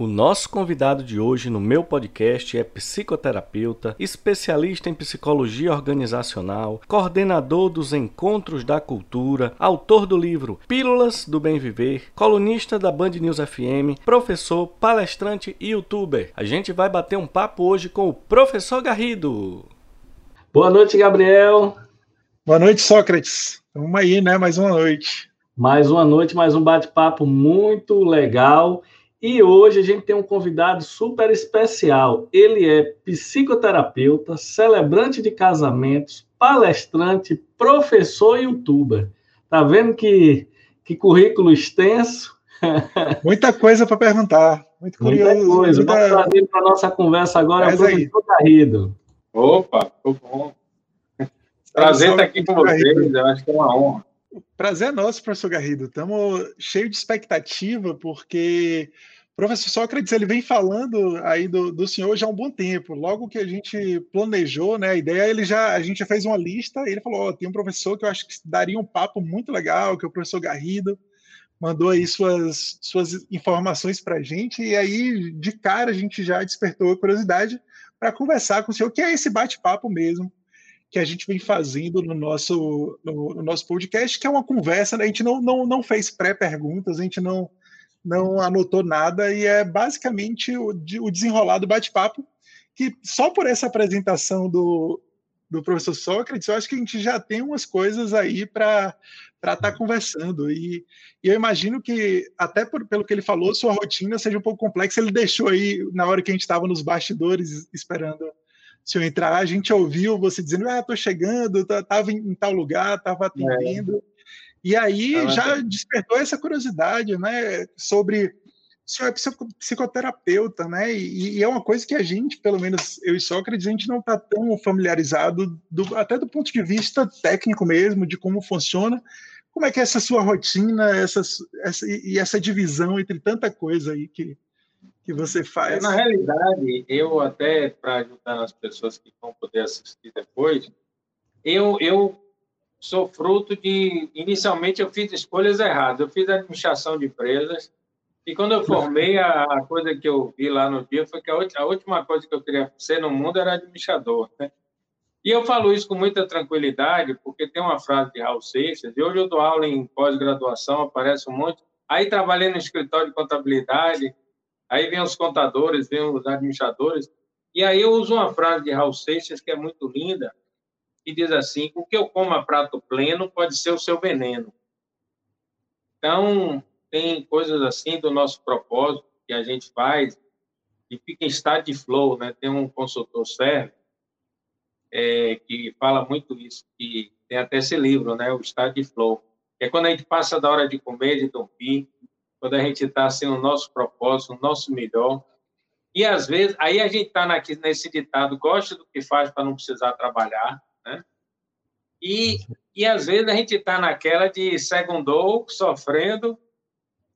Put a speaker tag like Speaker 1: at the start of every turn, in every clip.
Speaker 1: O nosso convidado de hoje no meu podcast é psicoterapeuta, especialista em psicologia organizacional, coordenador dos Encontros da Cultura, autor do livro Pílulas do Bem Viver, colunista da Band News FM, professor, palestrante e youtuber. A gente vai bater um papo hoje com o professor Garrido.
Speaker 2: Boa noite, Gabriel.
Speaker 3: Boa noite, Sócrates. Vamos aí, né? Mais uma noite.
Speaker 2: Mais uma noite, mais um bate-papo muito legal. E hoje a gente tem um convidado super especial. Ele é psicoterapeuta, celebrante de casamentos, palestrante, professor e youtuber. Tá vendo que, que currículo extenso?
Speaker 3: Muita coisa para perguntar. Muito curioso.
Speaker 2: Muita coisa. Muita... Vamos trazer para a nossa conversa agora Mas é o professor Garrido.
Speaker 4: Opa, tô bom. Prazer estar aqui com vocês, eu acho que é uma honra.
Speaker 3: Prazer é nosso, professor Garrido. Estamos cheios de expectativa, porque o professor Sócrates ele vem falando aí do, do senhor já há um bom tempo. Logo que a gente planejou, né, a ideia, ele já, a gente já fez uma lista e ele falou: oh, tem um professor que eu acho que daria um papo muito legal, que é o professor Garrido. Mandou aí suas, suas informações para a gente, e aí, de cara, a gente já despertou a curiosidade para conversar com o senhor, que é esse bate-papo mesmo, que a gente vem fazendo no nosso, no, no nosso podcast, que é uma conversa, né? a gente não, não, não fez pré-perguntas, a gente não, não anotou nada, e é basicamente o, o desenrolar do bate-papo, que só por essa apresentação do, do professor Sócrates, eu acho que a gente já tem umas coisas aí para estar tá conversando. E, e, eu imagino que, até por, pelo que ele falou, sua rotina seja um pouco complexa. Ele deixou aí, na hora que a gente estava nos bastidores esperando se eu entrar, a gente ouviu você dizendo, ah, tô chegando, tava em, tal lugar, tava atendendo. É. E aí ah, já é. despertou essa curiosidade, né, sobre o senhor é psicoterapeuta, né? E, e, é uma coisa que a gente, pelo menos eu e Sócrates, a gente não está tão familiarizado, do, até do ponto de vista técnico mesmo, de como funciona. Como é que é essa sua rotina, essa, essa, e essa divisão entre tanta coisa aí que, que você faz?
Speaker 4: Na realidade, eu até, para ajudar as pessoas que vão poder assistir depois, eu, eu sou fruto de... Inicialmente, eu fiz escolhas erradas. Eu fiz administração de empresas, e quando eu formei, a, coisa que eu vi lá no dia foi que a, a última coisa que eu queria ser no mundo era administrador, né? E eu falo isso com muita tranquilidade, porque tem uma frase de Raul Seixas, e hoje eu dou aula em pós-graduação, aparece um monte. Aí trabalhei no escritório de contabilidade, Aí vem os contadores, vem os administradores. E aí eu uso uma frase de Raul Seixas que é muito linda, que diz assim: o que eu como a prato pleno pode ser o seu veneno. Então, tem coisas assim do nosso propósito que a gente faz e fica em estado de flow, né? Tem um consultor serve é, que fala muito isso, que tem até esse livro, né? O estado de flow. É quando a gente passa da hora de comer, de dormir, quando a gente está sendo o nosso propósito, o nosso melhor. E às vezes, aí a gente está nesse ditado, gosta do que faz para não precisar trabalhar, né? E, e às vezes a gente está naquela de segundou, sofrendo,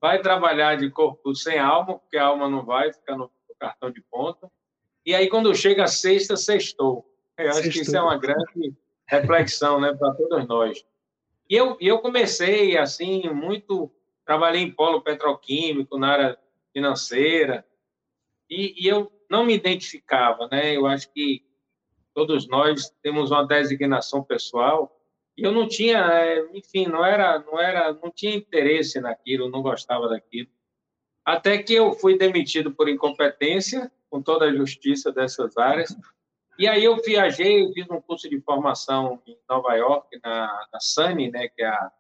Speaker 4: vai trabalhar de corpo sem alma, porque a alma não vai, ficar no, no cartão de ponta. E aí, quando chega a sexta, sextou. Eu acho sextou. que isso é uma grande reflexão né, para todos nós. E eu, eu comecei, assim, muito trabalhei em polo petroquímico, na área financeira, e, e, eu não me identificava, né? Eu acho que todos nós temos uma designação pessoal, e eu não tinha, é, enfim, não era, não era, não tinha interesse naquilo, não gostava daquilo. Até que eu fui demitido por incompetência, com toda a justiça dessas áreas, e aí eu viajei, fiz um curso de formação em Nova York, na, na SANI, né, que é a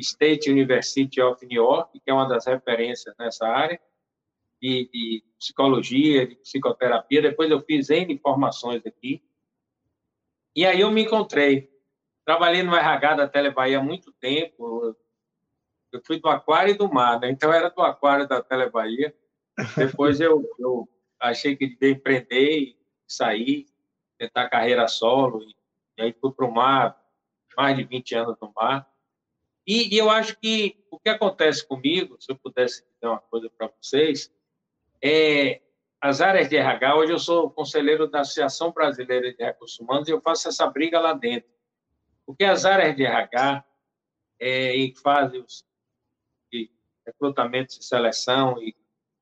Speaker 4: State University of New York, que é uma das referências nessa área, de, de psicologia, de psicoterapia. Depois eu fiz N formações aqui. E aí eu me encontrei. Trabalhei no RH da Telebahia há muito tempo. Eu fui do aquário e do mar, né? Então era do aquário da Telebahia. Depois eu, eu achei que devia empreender e sair, tentar carreira solo. E, e aí fui para o mar, mais de 20 anos no mar. E, e, eu acho que o que acontece comigo, se eu pudesse dizer uma coisa para vocês, é as áreas de RH. Hoje eu sou conselheiro da Associação Brasileira de Recursos Humanos e eu faço essa briga lá dentro. Porque as áreas de RH é, e fazem de recrutamento e seleção e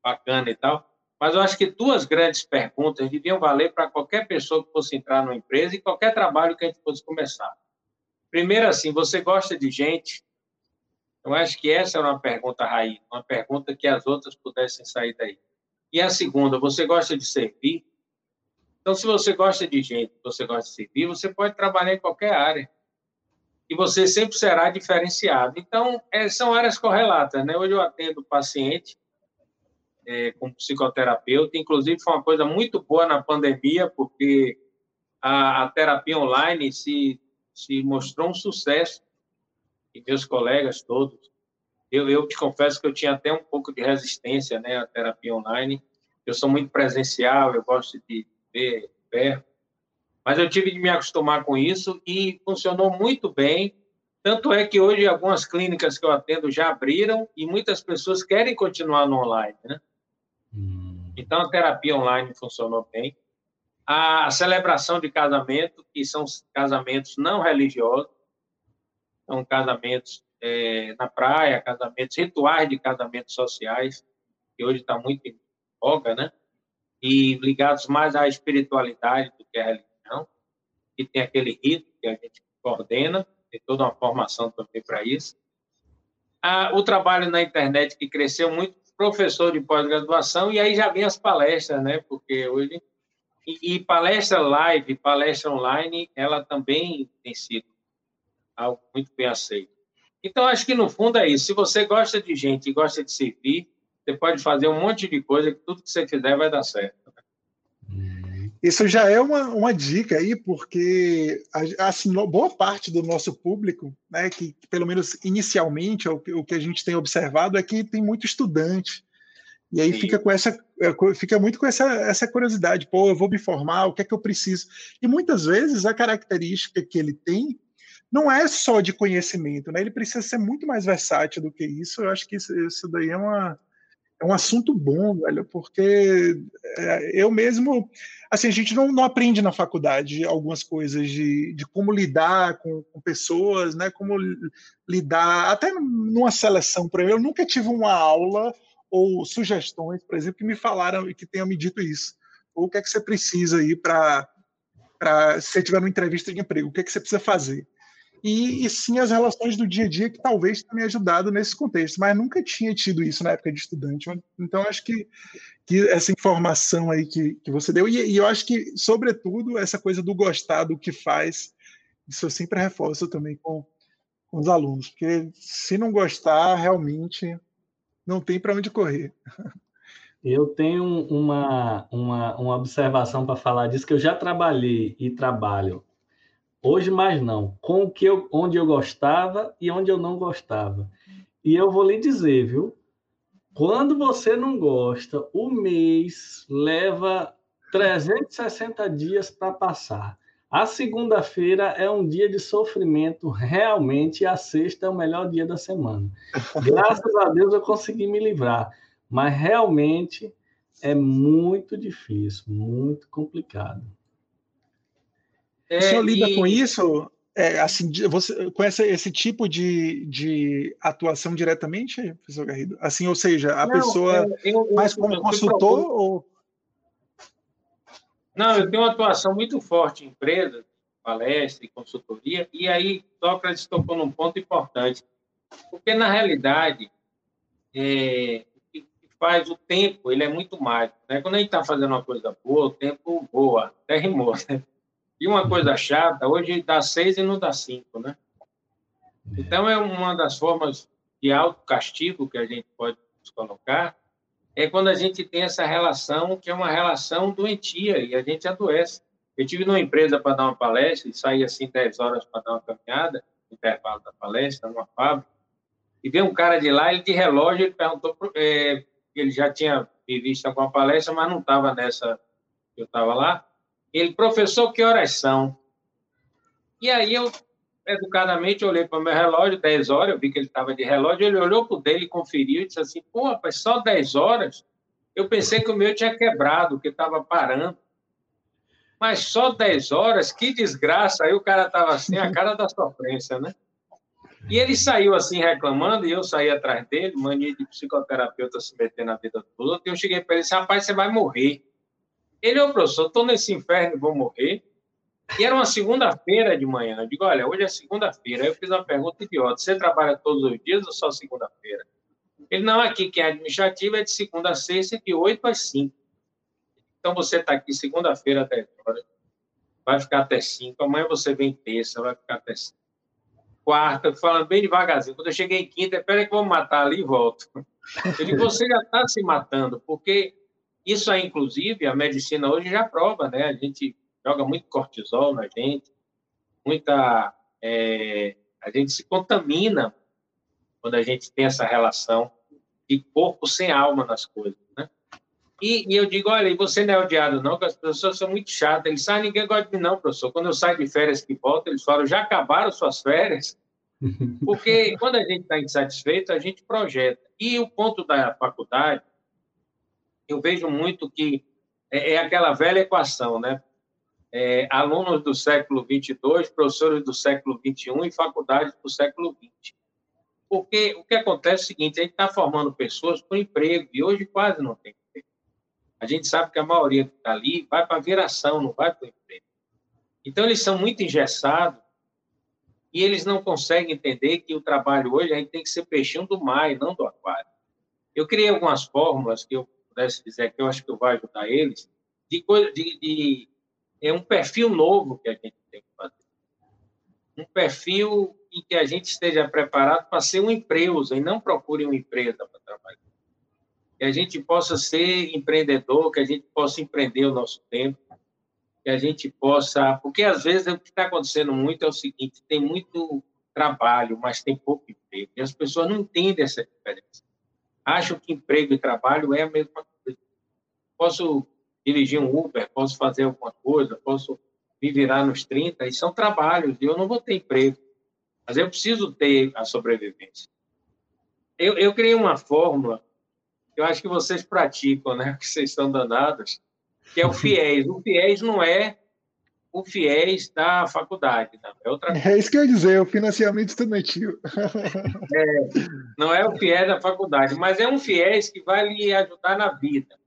Speaker 4: bacana e tal, mas eu acho que duas grandes perguntas deviam valer para qualquer pessoa que fosse entrar numa empresa e qualquer trabalho que a gente fosse começar. Primeiro, assim, você gosta de gente? Eu acho que essa era uma pergunta raiz, uma pergunta que as outras pudessem sair daí. E a segunda, você gosta de servir? Então, se você gosta de gente, você gosta de servir, você pode trabalhar em qualquer área. E você sempre será diferenciado. Então, é, são áreas correlatas, né? Hoje eu atendo paciente é, como psicoterapeuta. Inclusive, foi uma coisa muito boa na pandemia, porque a, a terapia online se, se mostrou um sucesso. E meus colegas todos. Eu, eu te confesso que eu tinha até um pouco de resistência né, à terapia online. Eu sou muito presencial, eu gosto de ver perto. Mas eu tive de me acostumar com isso e funcionou muito bem. Tanto é que hoje algumas clínicas que eu atendo já abriram e muitas pessoas querem continuar no online, né? Hum. Então, a terapia online funcionou bem. A celebração de casamento, que são casamentos não religiosos, são casamentos é, na praia, casamentos, rituais de casamentos sociais, que hoje está muito em voga, né? E ligados mais à espiritualidade do que à religião, e tem aquele rito que a gente coordena, tem toda uma formação também para isso. Ah, o trabalho na internet que cresceu muito professor de pós-graduação, e aí já vem as palestras, né? Porque hoje. E, e, palestra live, palestra online, ela também tem sido algo muito bem aceito. Então, acho que no fundo é isso. Se você gosta de gente e gosta de servir, você pode fazer um monte de coisa que tudo que você fizer vai dar certo.
Speaker 3: Isso já é uma, uma dica aí, porque assim, boa parte do nosso público, né, que, que pelo menos inicialmente o, o, que a gente tem observado é que tem muito estudante. E aí Sim. fica com essa é, fica muito com essa, essa curiosidade, pô, eu vou me formar, o que é que eu preciso? E muitas vezes a característica que ele tem não é só de conhecimento, né? Ele precisa ser muito mais versátil do que isso. Eu acho que isso, isso daí é uma é um assunto bom, velho, porque é, eu mesmo, assim, a gente não, não aprende na faculdade algumas coisas de, de como lidar com, com, pessoas, né, como lidar, até numa seleção, por exemplo, eu nunca tive uma aula ou sugestões, por exemplo, que me falaram e que tenham me dito isso. Ou o que é que você precisa aí para, se você tiver uma entrevista de emprego, o que é que você precisa fazer? E, e, sim as relações do dia a dia que talvez tenha me ajudado nesse contexto, mas nunca tinha tido isso na época de estudante. Então, acho que, que essa informação aí que, que você deu, e, e, eu acho que, sobretudo, essa coisa do gostar do que faz, isso eu sempre reforço também com, com os alunos, porque se não gostar, realmente não tem para onde correr.
Speaker 2: Eu tenho uma, uma, uma observação para falar disso, que eu já trabalhei e trabalho Hoje mais não. Com o que eu, onde eu gostava e onde eu não gostava. E eu vou lhe dizer, viu? Quando você não gosta, o mês leva 360 dias para passar. A segunda-feira é um dia de sofrimento, realmente, e a sexta é o melhor dia da semana. Graças a Deus eu consegui me livrar, mas realmente é muito difícil, muito complicado.
Speaker 3: É, o senhor lida e... com isso? É, assim, você conhece esse tipo de, de atuação diretamente, professor Garrido? Assim, ou seja, a Não, pessoa eu, eu, mais como consultor ou...
Speaker 4: Não, eu tenho uma atuação muito forte em empresas, palestra e consultoria, e aí Sócrates tocou num ponto importante, porque na realidade é, o que faz o tempo, ele é muito mágico, né? Quando a gente está fazendo uma coisa boa, o tempo voa, até rimou, né? E uma coisa chata, hoje dá seis e não dá cinco, né? Então, é uma das formas de autocastigo que a gente pode colocar, é quando a gente tem essa relação, que é uma relação doentia, e a gente adoece. Eu tive numa empresa para dar uma palestra, e saí assim 10 horas para dar uma caminhada, intervalo da palestra, numa fábrica, e veio um cara de lá, ele de relógio, ele perguntou, é, ele já tinha me visto alguma palestra, mas não estava nessa que eu estava lá, ele, professor, que horas são? E aí eu, educadamente, olhei para o meu relógio, 10 horas, eu vi que ele estava de relógio, ele olhou para o dele, conferiu e disse assim, pô, rapaz, só 10 horas? Eu pensei que o meu tinha quebrado, que estava parando. Mas só 10 horas? Que desgraça! Aí o cara estava assim, a cara da sofrência, né? E ele saiu assim reclamando, e eu saí atrás dele, mania de psicoterapeuta se meter na vida do outro, e eu cheguei para ele e disse, rapaz, você vai morrer. Ele, ô professor, estou nesse inferno e vou morrer. E era uma segunda-feira de manhã. Eu digo, olha, hoje é segunda-feira. Eu fiz uma pergunta idiota. Você trabalha todos os dias ou só segunda-feira? Ele, não, aqui que é administrativo é de segunda a sexta, de oito às cinco. Então você está aqui segunda-feira até agora, vai ficar até cinco. Amanhã você vem terça, vai ficar até cinco. Quarta, falando bem devagarzinho. Quando eu cheguei em quinta, espera que eu vou matar ali e volto. Eu você já está se matando, porque isso aí, inclusive, a medicina hoje já prova, né? A gente joga muito cortisol na gente, muita. É, a gente se contamina quando a gente tem essa relação de corpo sem alma nas coisas, né? E, e, eu digo, olha, e você não é odiado não, porque as pessoas são muito chatas. Eles sabem, ninguém gosta de mim não, professor. Quando eu saio de férias que volto, eles falam, já acabaram suas férias? Porque quando a gente está insatisfeito, a gente projeta. E o ponto da faculdade, eu vejo muito que é, é aquela velha equação, né? É, alunos do século 22, professores do século 21 e faculdades do século 20. Porque o que acontece é o seguinte, a gente está formando pessoas por emprego, e hoje quase não tem emprego. A gente sabe que a maioria que está ali vai para a viração, não vai para o emprego. Então, eles são muito engessados e eles não conseguem entender que o trabalho hoje a gente tem que ser peixinho do mar e não do aquário. Eu criei algumas fórmulas que eu pudesse dizer que eu acho que vou ajudar eles, de, de, de é um perfil novo que a gente tem que fazer. Um perfil em que a gente esteja preparado para ser uma empresa e não procure uma empresa para trabalhar. Que a gente possa ser empreendedor, que a gente possa empreender o nosso tempo, que a gente possa. Porque às vezes o que está acontecendo muito é o seguinte: tem muito trabalho, mas tem pouco emprego. E as pessoas não entendem essa diferença. Acham que emprego e trabalho é a mesma coisa. Posso dirigir um Uber, posso fazer alguma coisa, posso me virar nos 30, e são trabalhos, e eu não vou ter emprego. Mas eu preciso ter a sobrevivência. Eu, eu criei uma fórmula eu acho que vocês praticam, né? Que vocês estão danados, que é o FIES. O FIES não é o FIES da faculdade, não. É outra
Speaker 3: coisa. É isso que eu ia dizer, o financiamento estudantil.
Speaker 4: É, não é o FIES da faculdade, mas é um FIES que vai lhe ajudar na vida.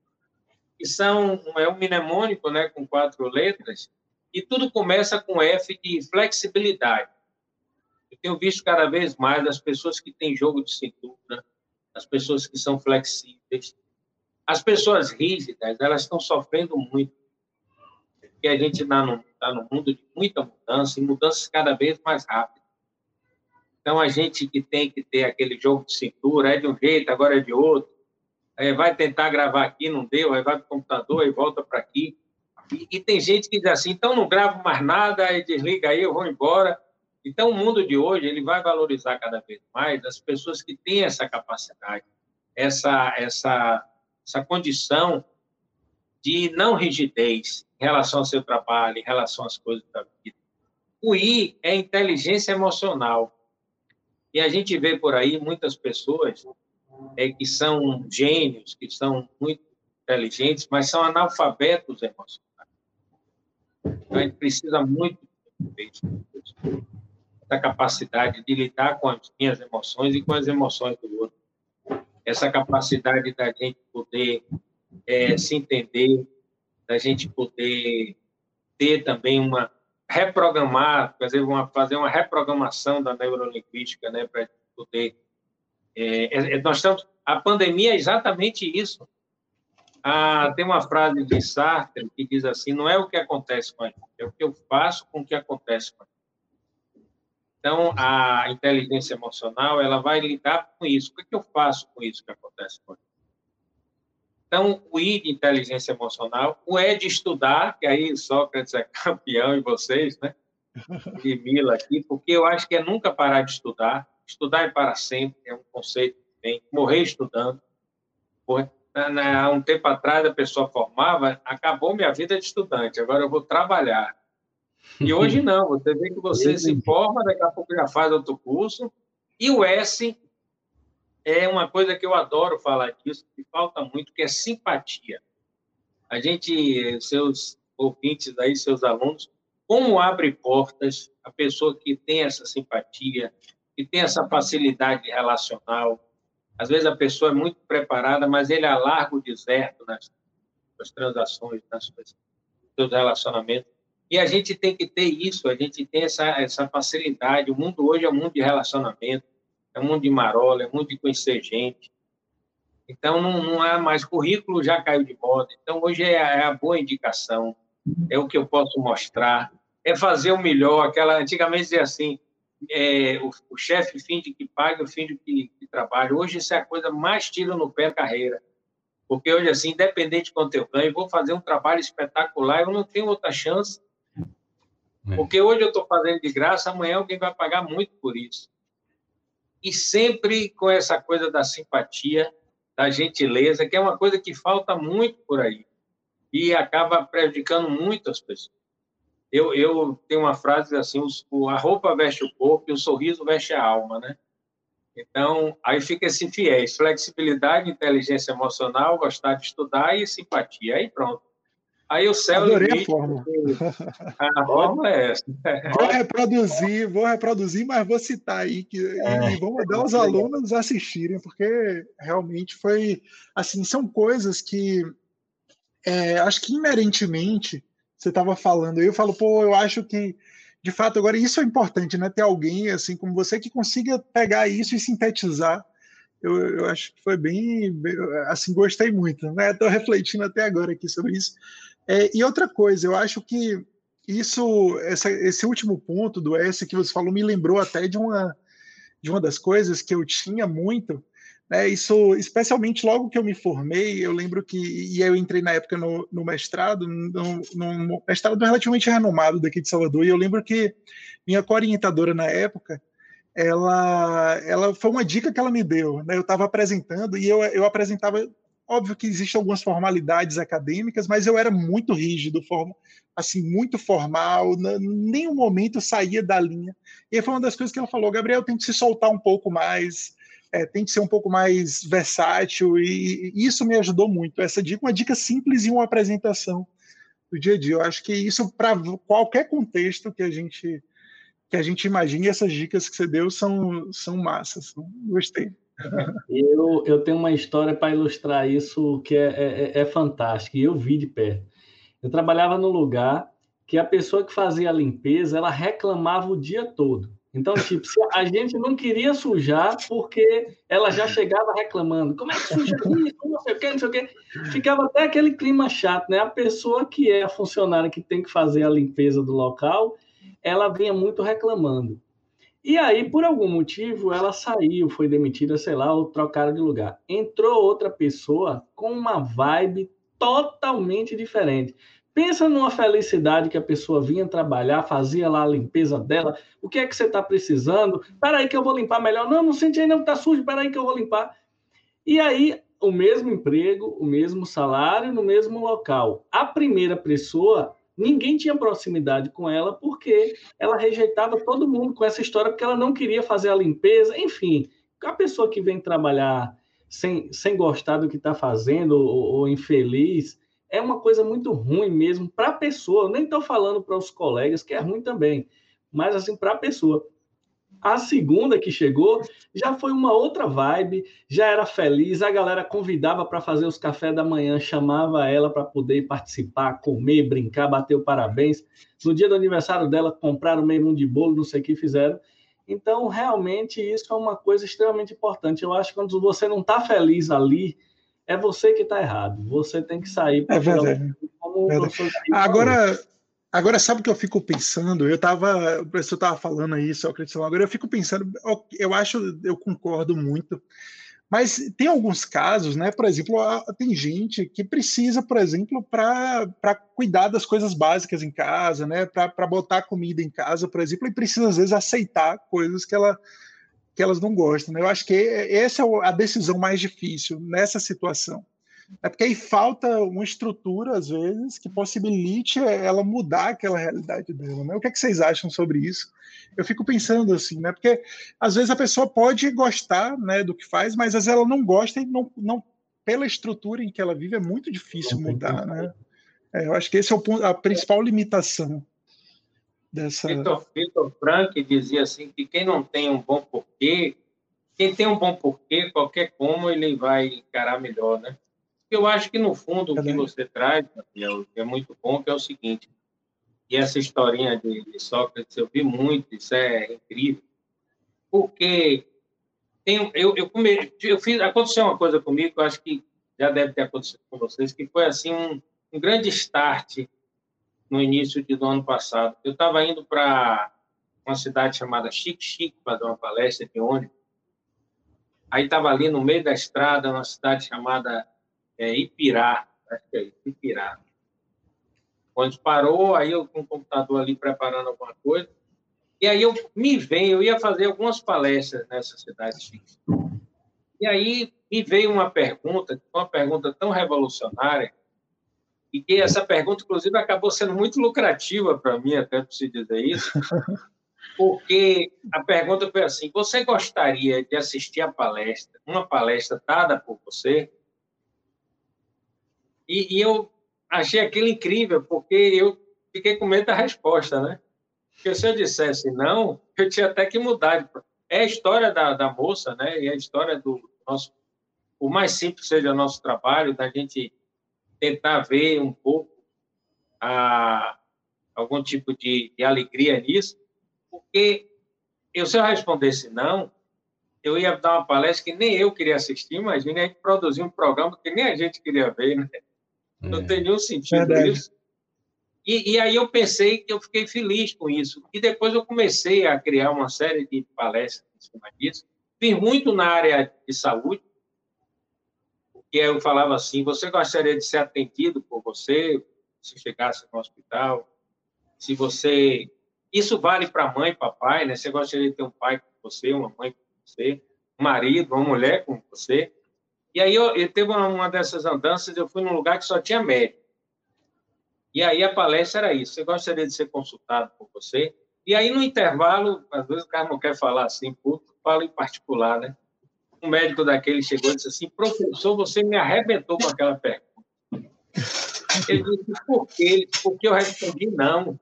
Speaker 4: Que são, é um mnemônico, né, com quatro letras, e tudo começa com F de flexibilidade. Eu tenho visto cada vez mais as pessoas que têm jogo de cintura, as pessoas que são flexíveis. As pessoas rígidas, elas estão sofrendo muito. Porque a gente está no, tá no mundo de muita mudança, e mudanças cada vez mais rápidas. Então, a gente que tem que ter aquele jogo de cintura, é de um jeito, agora é de outro. É, vai tentar gravar aqui, não deu, aí vai para o computador, aí volta para aqui. E, e, tem gente que diz assim, então não gravo mais nada, aí desliga aí, eu vou embora. Então, o mundo de hoje ele vai valorizar cada vez mais as pessoas que têm essa capacidade, essa, essa, essa condição de não rigidez em relação ao seu trabalho, em relação às coisas da vida. O I é inteligência emocional. E a gente vê por aí muitas pessoas é, que são gênios, que são muito inteligentes, mas são analfabetos emocionais. Então, a gente precisa muito essa capacidade de lidar com as minhas emoções e com as emoções do outro. Essa capacidade da gente poder é, se entender, da gente poder ter também uma reprogramar, fazer uma, fazer uma reprogramação da neurolinguística, né, para poder. É, é, nós estamos, a pandemia é exatamente isso. Ah, tem uma frase de Sartre que diz assim: não é o que acontece com a gente, é o que eu faço com o que acontece com a gente. Então, a inteligência emocional, ela vai lidar com isso. O que, é que eu faço com isso que acontece comigo? Então, o I de inteligência emocional, o E de estudar, que aí Sócrates é campeão e vocês, né? De Mila aqui, porque eu acho que é nunca parar de estudar. Estudar é para sempre, é um conceito que tem. Morrer estudando. Há um tempo atrás, a pessoa formava, acabou minha vida de estudante, agora eu vou trabalhar. E hoje não, você vê que você se forma, daqui a pouco já faz outro curso. E o S é uma coisa que eu adoro falar disso, que falta muito, que é simpatia. A gente, seus ouvintes aí, seus alunos, como abre portas a pessoa que tem essa simpatia, que tem essa facilidade relacional. Às vezes a pessoa é muito preparada, mas ele alarga o deserto nas, nas transações, nas seus relacionamentos. E a gente tem que ter isso, a gente tem essa, essa facilidade. O mundo hoje é um mundo de relacionamento, é um mundo de marola, é um mundo de conhecer gente. Então, não, não há mais currículo, já caiu de moda. Então, hoje é a, é a boa indicação, é o que eu posso mostrar, é fazer o melhor. Aquela, antigamente dizia assim, é, o, o chefe finge que paga, o finge que, que trabalha. Hoje isso é a coisa mais tira no pé da carreira. Porque hoje, assim, independente de quanto eu ganho, vou fazer um trabalho espetacular, eu não tenho outra chance é. Porque hoje eu estou fazendo de graça, amanhã alguém vai pagar muito por isso. E sempre com essa coisa da simpatia, da gentileza, que é uma coisa que falta muito por aí e acaba prejudicando muito as pessoas. Eu, eu tenho uma frase assim: a roupa veste o corpo e o sorriso veste a alma, né? Então, aí fica esse fiéis: flexibilidade, inteligência emocional, gostar de estudar e simpatia. Aí pronto. Aí o céu
Speaker 3: Adorei limite, a fórmula.
Speaker 4: A fórmula é essa.
Speaker 3: Vou reproduzir, vou reproduzir, mas vou citar aí que é. e vou mandar os alunos assistirem, porque realmente foi assim, são coisas que é, acho que inerentemente você estava falando, eu falo, pô, eu acho que de fato agora isso é importante, né? Ter alguém assim como você que consiga pegar isso e sintetizar eu, eu, acho que foi bem, assim, gostei muito, né? Estou refletindo até agora aqui sobre isso. É, e outra coisa, eu acho que isso, essa, esse último ponto do S que você falou me lembrou até de uma, de uma das coisas que eu tinha muito, né? Isso, especialmente logo que eu me formei, eu lembro que e eu entrei na época no, no mestrado, num, num mestrado relativamente renomado daqui de Salvador, e eu lembro que minha co-orientadora na época, ela, ela foi uma dica que ela me deu, né? Eu estava apresentando e eu, eu apresentava Óbvio que existem algumas formalidades acadêmicas, mas eu era muito rígido, forma, assim, muito formal, em nenhum momento saía da linha. E foi uma das coisas que ela falou, Gabriel, tem que se soltar um pouco mais, é, tem que ser um pouco mais versátil, e, e isso me ajudou muito. Essa dica, uma dica simples em uma apresentação do dia a dia. Eu acho que isso, para qualquer contexto que a gente que a gente imagine, essas dicas que você deu são, são massas. Gostei.
Speaker 2: Eu, eu tenho uma história para ilustrar isso que é, é, é fantástica, e eu vi de perto. Eu trabalhava no lugar que a pessoa que fazia a limpeza, ela reclamava o dia todo. Então, tipo, a gente não queria sujar porque ela já chegava reclamando. Como é que suja isso? Não sei o quê, não sei o quê. Ficava até aquele clima chato, né? A pessoa que é a funcionária que tem que fazer a limpeza do local, ela vinha muito reclamando. E aí, por algum motivo, ela saiu, foi demitida, sei lá, ou trocaram de lugar. Entrou outra pessoa com uma vibe totalmente diferente. Pensa numa felicidade que a pessoa vinha trabalhar, fazia lá a limpeza dela. O que é que você está precisando? Espera aí que eu vou limpar melhor. Não, não sente aí não, está sujo. Espera aí que eu vou limpar. E aí, o mesmo emprego, o mesmo salário, no mesmo local. A primeira pessoa ninguém tinha proximidade com ela porque ela rejeitava todo mundo com essa história porque ela não queria fazer a limpeza, enfim. A pessoa que vem trabalhar sem, sem gostar do que está fazendo ou, ou, infeliz é uma coisa muito ruim mesmo para a pessoa. Eu nem estou falando para os colegas que é ruim também, mas assim para a pessoa. A segunda que chegou já foi uma outra vibe, já era feliz, a galera convidava para fazer os cafés da manhã, chamava ela para poder participar, comer, brincar, bater o parabéns. No dia do aniversário dela, compraram meio mundo de bolo, não sei o que fizeram. Então, realmente, isso é uma coisa extremamente importante. Eu acho que quando você não está feliz ali, é você que está errado. Você tem que sair.
Speaker 3: É verdade. Um... verdade. Agora, Agora, sabe o que eu fico pensando? Eu estava, o professor estava falando aí, Sócrates, agora eu fico pensando, eu acho, eu concordo muito, mas tem alguns casos, né? Por exemplo, tem gente que precisa, por exemplo, para cuidar das coisas básicas em casa, né? Para botar comida em casa, por exemplo, e precisa, às vezes, aceitar coisas que, ela, que elas não gostam. Né? Eu acho que essa é a decisão mais difícil nessa situação. É porque aí falta uma estrutura, às vezes, que possibilite ela mudar aquela realidade dela. Né? O que, é que vocês acham sobre isso? Eu fico pensando assim, né? Porque às vezes a pessoa pode gostar né, do que faz, mas às vezes ela não gosta e não, não pela estrutura em que ela vive é muito difícil mudar, né? É, eu acho que esse é o ponto, a principal limitação.
Speaker 4: Dessa. Victor, Victor Frank dizia assim que quem não tem um bom porquê, quem tem um bom porquê, qualquer como ele vai encarar melhor, né? Eu acho que no fundo o que você traz, Gabriel, é muito bom, que é o seguinte. E essa historinha de, de Sócrates eu vi muito, isso é incrível, porque tem, eu, eu, come, eu fiz, aconteceu uma coisa comigo que eu acho que já deve ter acontecido com vocês, que foi assim um, um grande start no início do ano passado. Eu estava indo para uma cidade chamada Chique Chique para dar uma palestra de ônibus. Aí estava ali no meio da estrada, uma cidade chamada é, Ipirá, acho que é Ipirá. Quando parou, aí eu com o computador ali preparando alguma coisa, e aí eu me veio, eu ia fazer algumas palestras nessa cidade chique. E aí me veio uma pergunta, uma pergunta tão revolucionária, e essa pergunta, inclusive, acabou sendo muito lucrativa para mim, até para se dizer isso, porque a pergunta foi assim: você gostaria de assistir a palestra, uma palestra dada por você? E, e eu achei aquilo incrível, porque eu fiquei com medo da resposta, né? Porque se eu dissesse não, eu tinha até que mudar. É a história da, da moça, né? E a história do nosso. O mais simples seja o nosso trabalho, da gente tentar ver um pouco a, algum tipo de, de alegria nisso, porque eu, se eu respondesse não, eu ia dar uma palestra que nem eu queria assistir, imagina a gente produzir um programa que nem a gente queria ver, né? Não é. tem nenhum sentido Verdade. isso. E, e, aí eu pensei que eu fiquei feliz com isso. E depois eu comecei a criar uma série de palestras em cima disso. Fiz muito na área de saúde, e eu falava assim: você gostaria de ser atendido por você, se chegasse no hospital? Se você. Isso vale para mãe papai, né? Você gostaria de ter um pai com você, uma mãe com você, um marido, uma mulher com você? E aí eu, eu teve uma, uma dessas andanças, eu fui num lugar que só tinha médico. E aí a palestra era isso: você gostaria de ser consultado por você? E aí no intervalo, às vezes o cara não quer falar assim, puto, fala em particular, né? Um médico daquele chegou e disse assim: professor, você me arrebentou com aquela pergunta. Ele disse: por quê? Porque eu respondi não.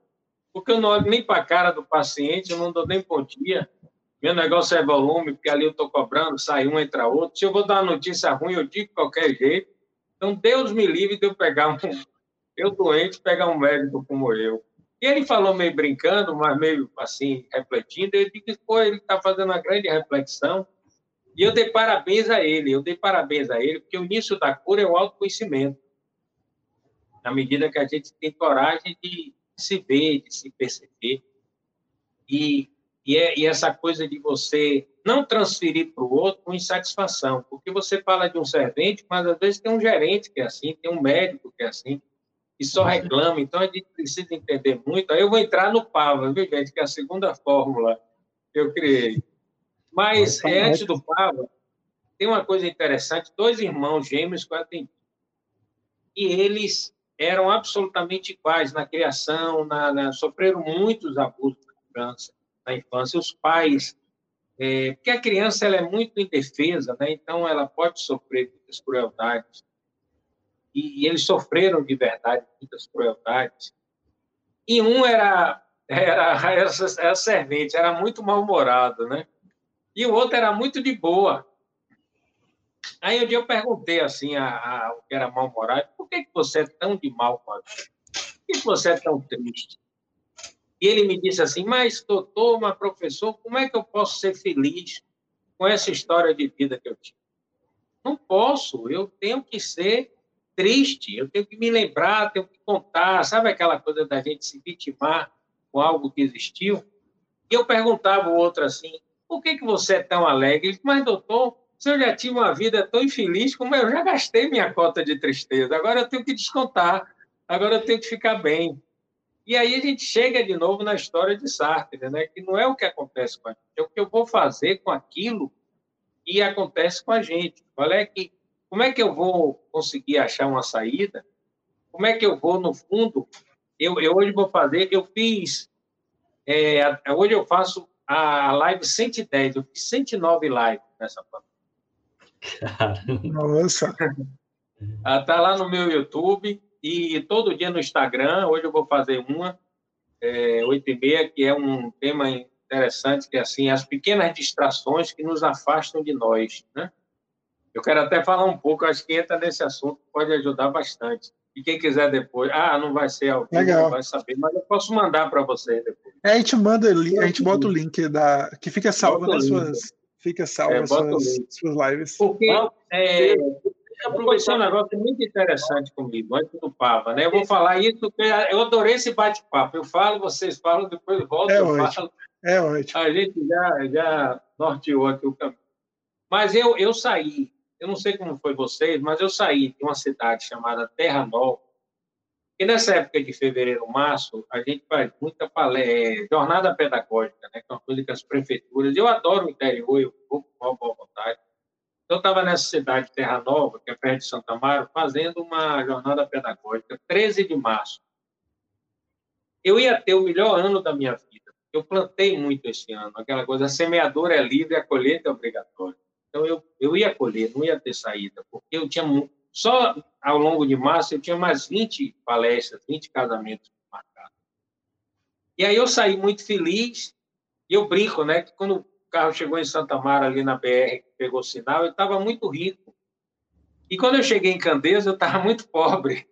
Speaker 4: Porque eu não olho nem para a cara do paciente, eu não dou nem bom dia. Meu negócio é volume, porque ali eu estou cobrando, sai um, entra outro. Se eu vou dar uma notícia ruim, eu digo de qualquer jeito. Então, Deus me livre de eu pegar um. Eu doente, pegar um médico como eu. E ele falou meio brincando, mas meio assim, refletindo. Eu disse: pô, ele está fazendo uma grande reflexão e eu dei parabéns a ele, eu dei parabéns a ele, porque o início da cura é o autoconhecimento. Na medida que a gente tem coragem de se ver, de se perceber. E, e, é, e essa coisa de você não transferir para o outro com insatisfação, porque você fala de um servente, mas às vezes tem um gerente que é assim, tem um médico que é assim, e só reclama. Então a gente precisa entender muito. Aí eu vou entrar no PAVA, viu, gente, que é a segunda fórmula que eu criei. Mas é, antes do Pava, tem uma coisa interessante: dois irmãos gêmeos eu atendi. E eles eram absolutamente iguais na criação, na, na, sofreram muitos abusos na infância. Na infância. Os pais. É, porque a criança ela é muito indefesa, né? então ela pode sofrer muitas crueldades. E, e eles sofreram de verdade muitas crueldades. E um era, era, era, era servente, era muito mal-humorado, né? E o outro era muito de boa. Aí um dia eu perguntei assim a, a o que era mal-humorado, por que, que você é tão de mal com a vida? Por que você é tão triste? E ele me disse assim, mas doutor, mas professor, como é que eu posso ser feliz com essa história de vida que eu tive? Não posso, eu tenho que ser triste, eu tenho que me lembrar, tenho que contar, sabe aquela coisa da gente se vitimar com algo que existiu? E eu perguntava o outro assim, por que, que você é tão alegre? Mas, doutor, se eu já tive uma vida tão infeliz, como eu já gastei minha cota de tristeza, agora eu tenho que descontar, agora eu tenho que ficar bem. E aí a gente chega de novo na história de Sartre, né? que não é o que acontece com a gente, é o que eu vou fazer com aquilo que acontece com a gente. Qual é que, como é que eu vou conseguir achar uma saída? Como é que eu vou, no fundo, eu, eu hoje vou fazer, eu fiz, é, hoje eu faço a live 110, eu fiz 109 lives nessa
Speaker 3: pandemia. Nossa!
Speaker 4: Ela tá lá no meu YouTube e todo dia no Instagram, hoje eu vou fazer uma. é, 8 e meia, que é um tema interessante, que é assim, as pequenas distrações que nos afastam de nós, né? Eu quero até falar um pouco, acho que entra nesse assunto, pode ajudar bastante. E quem quiser depois, ah, não vai ser ao vivo, não vai saber, mas eu posso mandar para vocês depois.
Speaker 3: É, a gente manda, a gente bota o link da que fica salvo nas suas, fica salvo é, nas suas, suas lives.
Speaker 4: Porque é, aproveitar um negócio muito interessante comigo, antes do Papa, né? Eu vou falar isso, porque eu adorei esse bate-papo. Eu falo, vocês falam, depois volto, é eu ótimo. falo.
Speaker 3: É ótimo.
Speaker 4: A gente já, já norteou aqui o caminho. Mas eu, eu saí, eu não sei como foi vocês, mas eu saí de uma cidade chamada Terra Nova, e nessa época de fevereiro, março, a gente faz muita palestra, é, jornada pedagógica, né, que é uma coisa que as prefeituras. Eu adoro o interior, eu vou com boa vontade. Então, eu estava nessa cidade de Terra Nova, que é perto de Santa Amaro, fazendo uma jornada pedagógica, 13 de março. Eu ia ter o melhor ano da minha vida. Eu plantei muito esse ano, aquela coisa, a semeadura é livre, a colheita é obrigatória. Então, eu, eu ia colher, não ia ter saída, porque eu tinha só ao longo de março eu tinha mais 20 palestras, 20 casamentos marcados. E aí eu saí muito feliz, e eu brinco, né, que quando o carro chegou em Santa Mara, ali na BR, pegou sinal, eu estava muito rico. E quando eu cheguei em Candeias, eu estava muito pobre.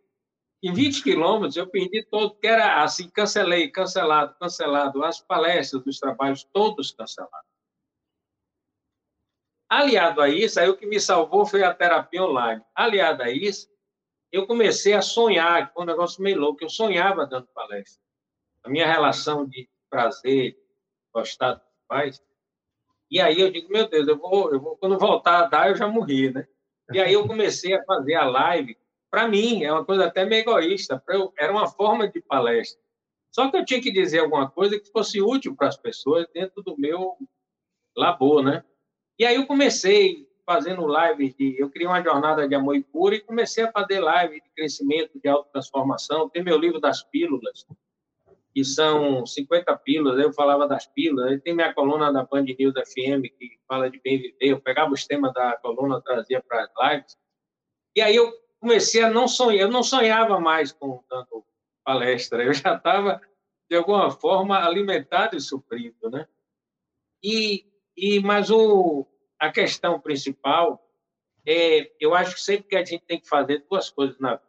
Speaker 4: Em 20 quilômetros, eu perdi todo, que era assim, cancelei, cancelado, cancelado, as palestras dos trabalhos, todos cancelados. Aliado a isso, aí o que me salvou foi a terapia online. Aliado a isso, eu comecei a sonhar, foi um negócio meio louco, eu sonhava dando palestra. A minha relação de prazer, gostar do faz. E aí eu digo, meu Deus, eu vou, eu vou, quando voltar a dar, eu já morri, né? E aí eu comecei a fazer a live. Para mim, é uma coisa até meio egoísta, eu, era uma forma de palestra. Só que eu tinha que dizer alguma coisa que fosse útil para as pessoas dentro do meu labor, né? E aí eu comecei fazendo lives de. Eu criei uma jornada de amor e cura e comecei a fazer lives de crescimento, de autotransformação. Tem meu livro das pílulas, que são 50 pílulas, eu falava das pílulas. Tem minha coluna da Band News FM, que fala de bem viver. Eu pegava os temas da coluna, trazia para as lives. E aí eu comecei a não sonhar, eu não sonhava mais com dando palestra, eu já estava, de alguma forma, alimentado e suprido, né? E e, mas o, a questão principal é, eu acho que sempre que a gente tem que fazer duas coisas na vida,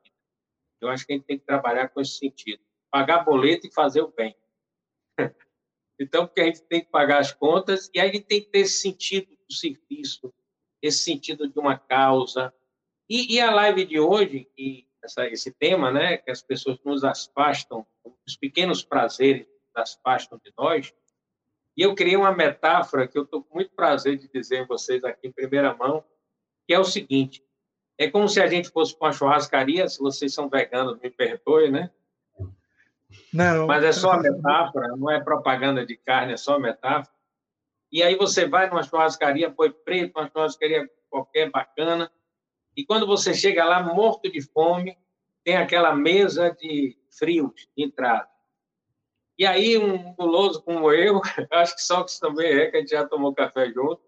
Speaker 4: eu acho que a gente tem que trabalhar com esse sentido: pagar boleto e fazer o bem. Então, porque a gente tem que pagar as contas e a gente tem que ter esse sentido do serviço, esse sentido de uma causa. E, e a live de hoje, e essa, esse tema, né, que as pessoas nos afastam, os pequenos prazeres nos afastam de nós, e eu criei uma metáfora que eu estou com muito prazer de dizer a vocês aqui em primeira mão, que é o seguinte: é como se a gente fosse para uma churrascaria, se vocês são veganos, me perdoe, né?
Speaker 3: Não.
Speaker 4: Mas é só metáfora, não é propaganda de carne, é só metáfora. E aí você vai numa churrascaria, põe preto, uma churrascaria qualquer bacana, e quando você chega lá morto de fome, tem aquela mesa de frios de entrada. E aí, um guloso como eu, acho que que também é, que a gente já tomou café junto.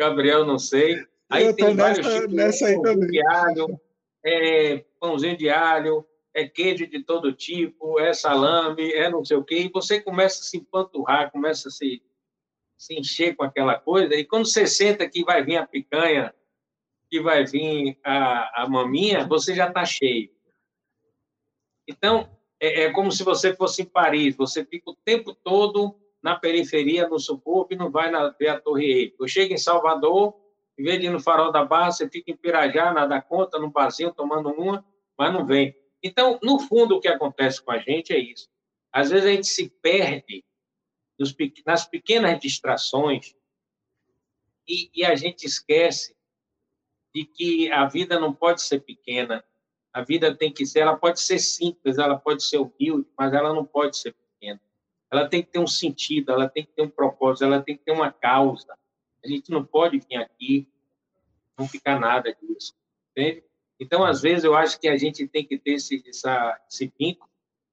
Speaker 4: Gabriel, não sei. Aí
Speaker 3: eu tem vários nessa, tipos nessa
Speaker 4: pãozinho de alho, é, pãozinho de alho, é queijo de todo tipo, é salame, é não sei o quê. E você começa a se empanturrar, começa a se, se encher com aquela coisa. E quando você senta que vai vir a picanha, que vai vir a, a maminha, você já está cheio. Então, é, é como se você fosse em Paris, você fica o tempo todo na periferia, no subúrbio, não vai na, ver a Torre Eiffel. Chega em Salvador, em vez de ir no Farol da Barra, você fica em Pirajá, nada conta, no barzinho, tomando uma, mas não vem. Então, no fundo, o que acontece com a gente é isso. Às vezes a gente se perde nos, nas pequenas distrações e, e a gente esquece de que a vida não pode ser pequena, a vida tem que ser, ela pode ser simples, ela pode ser humilde, mas ela não pode ser pequena. Ela tem que ter um sentido, ela tem que ter um propósito, ela tem que ter uma causa. A gente não pode vir aqui não ficar nada disso, entende? Então, às vezes, eu acho que a gente tem que ter esse, essa, esse vínculo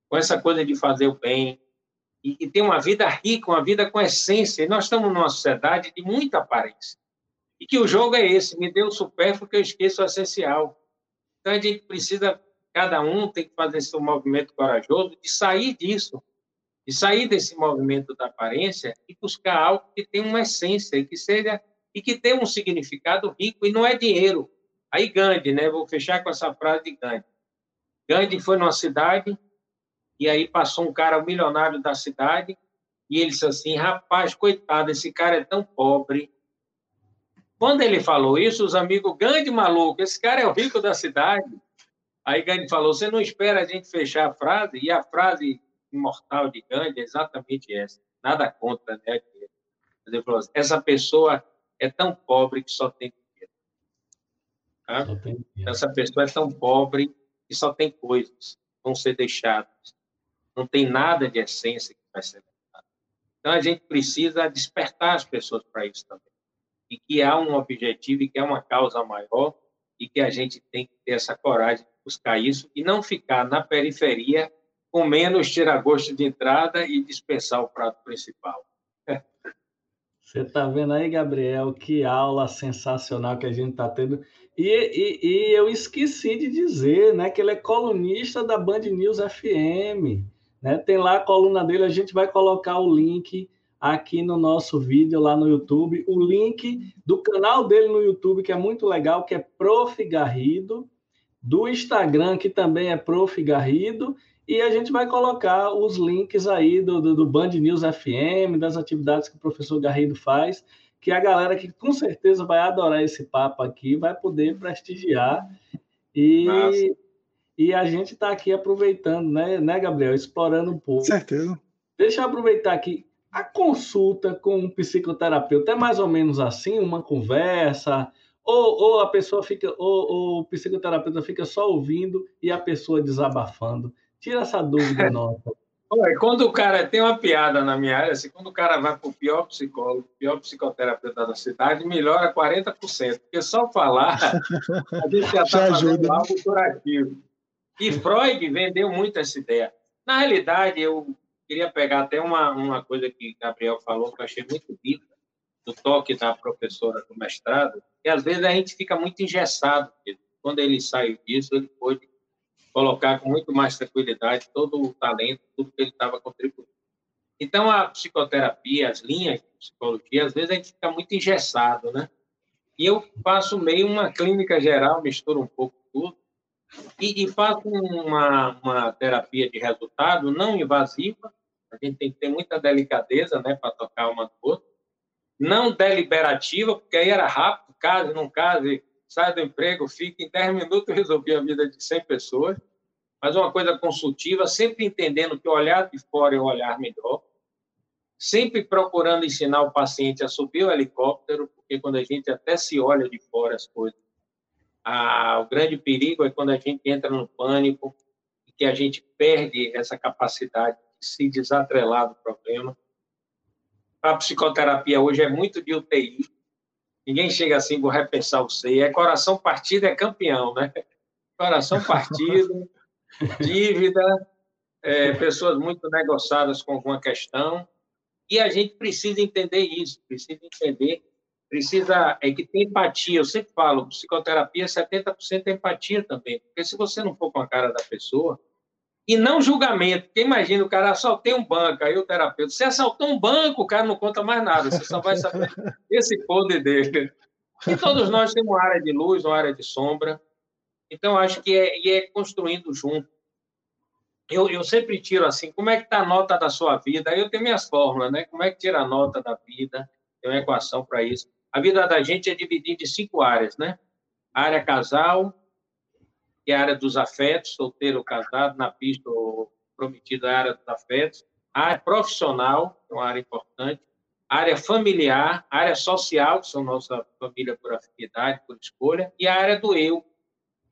Speaker 4: com essa coisa de fazer o bem e, e ter uma vida rica, uma vida com essência. E nós estamos numa sociedade de muita aparência. E que o jogo é esse, me dê o supérfluo que eu esqueço o essencial. Então, a gente precisa, cada um tem que fazer esse movimento corajoso de sair disso, E sair desse movimento da aparência e buscar algo que tenha uma essência e que seja e que tenha um significado rico e não é dinheiro. Aí Gandhi, né? Vou fechar com essa frase de Gandhi. Gandhi foi numa cidade e aí passou um cara um milionário da cidade e ele disse assim: rapaz, coitado, esse cara é tão pobre. Quando ele falou isso, os amigos, Gandhi maluco, esse cara é o rico da cidade. Aí Gandhi falou: você não espera a gente fechar a frase? E a frase imortal de Gandhi é exatamente essa: nada contra, né? Ele falou assim, essa pessoa é tão pobre que só tem dinheiro. Tá? Só tem dinheiro. Essa pessoa é tão pobre que só tem coisas, vão ser deixadas. Não tem nada de essência que vai ser então, a gente precisa despertar as pessoas para isso também. E que há um objetivo e que há uma causa maior e que a gente tem que ter essa coragem de buscar isso e não ficar na periferia com menos tira-gosto de entrada e dispensar o prato principal.
Speaker 2: Você está vendo aí, Gabriel, que aula sensacional que a gente está tendo. E, e, e, eu esqueci de dizer né, que ele é colunista da Band News FM. Né? Tem lá a coluna dele, a gente vai colocar o link aqui no nosso vídeo lá no YouTube, o link do canal dele no YouTube, que é muito legal, que é Prof. Garrido, do Instagram, que também é Prof. Garrido, e a gente vai colocar os links aí do, do, do Band News FM, das atividades que o professor Garrido faz, que a galera que com certeza vai adorar esse papo aqui, vai poder prestigiar. E, Nossa. E a gente está aqui aproveitando, né, né, Gabriel? Explorando um pouco.
Speaker 3: Certeza.
Speaker 2: Deixa eu aproveitar aqui. A consulta com um psicoterapeuta é mais ou menos assim, uma conversa, ou, ou a pessoa fica, ou, ou, o psicoterapeuta fica só ouvindo e a pessoa desabafando. Tira essa dúvida nossa.
Speaker 4: Quando o cara tem uma piada na minha área, assim, quando o cara vai para o pior psicólogo, pior psicoterapeuta da cidade, melhora 40%. Porque só falar, a gente já está fazendo algo curativo. E Freud vendeu muito essa ideia. Na realidade, eu queria pegar até uma, uma coisa que Gabriel falou, que eu achei muito bonita, do toque da professora do mestrado, que às vezes a gente fica muito engessado. Quando ele saiu disso, ele pôde colocar com muito mais tranquilidade todo o talento, tudo que ele estava contribuindo. Então, a psicoterapia, as linhas de psicologia, às vezes a gente fica muito engessado, né? E eu faço meio uma clínica geral, misturo um pouco tudo, e, e faço uma, uma terapia de resultado não invasiva, a gente tem que ter muita delicadeza né, para tocar uma do outro, não deliberativa, porque aí era rápido, case, não case, sai do emprego, fica em 10 minutos resolvi a vida de 100 pessoas, mas uma coisa consultiva, sempre entendendo que o olhar de fora é o olhar melhor, sempre procurando ensinar o paciente a subir o helicóptero, porque quando a gente até se olha de fora as coisas ah, o grande perigo é quando a gente entra no pânico e que a gente perde essa capacidade de se desatrelar do problema. A psicoterapia hoje é muito de UTI. Ninguém chega assim, vou repensar o C. É coração partido, é campeão, né? Coração partido, dívida, é, pessoas muito negociadas com alguma questão. E a gente precisa entender isso, precisa entender precisa é que tem empatia. Eu sempre falo, psicoterapia 70% é empatia também, porque se você não for com a cara da pessoa e não julgamento, porque imagina o cara assaltou um banco, aí o terapeuta, você assaltou um banco, o cara não conta mais nada, você só vai saber esse poder dele. E todos nós temos uma área de luz, uma área de sombra. Então acho que é, e é construindo junto. Eu, eu sempre tiro assim, como é que está a nota da sua vida? Aí eu tenho minhas fórmulas, né? Como é que tira a nota da vida? Tem uma equação para isso. A vida da gente é dividida em cinco áreas, né? A área casal, que é a área dos afetos, solteiro ou casado, na pista ou prometido, a área dos afetos. A área profissional, que é uma área importante. A área familiar, a área social, que são nossa família por afinidade, por escolha. E a área do eu,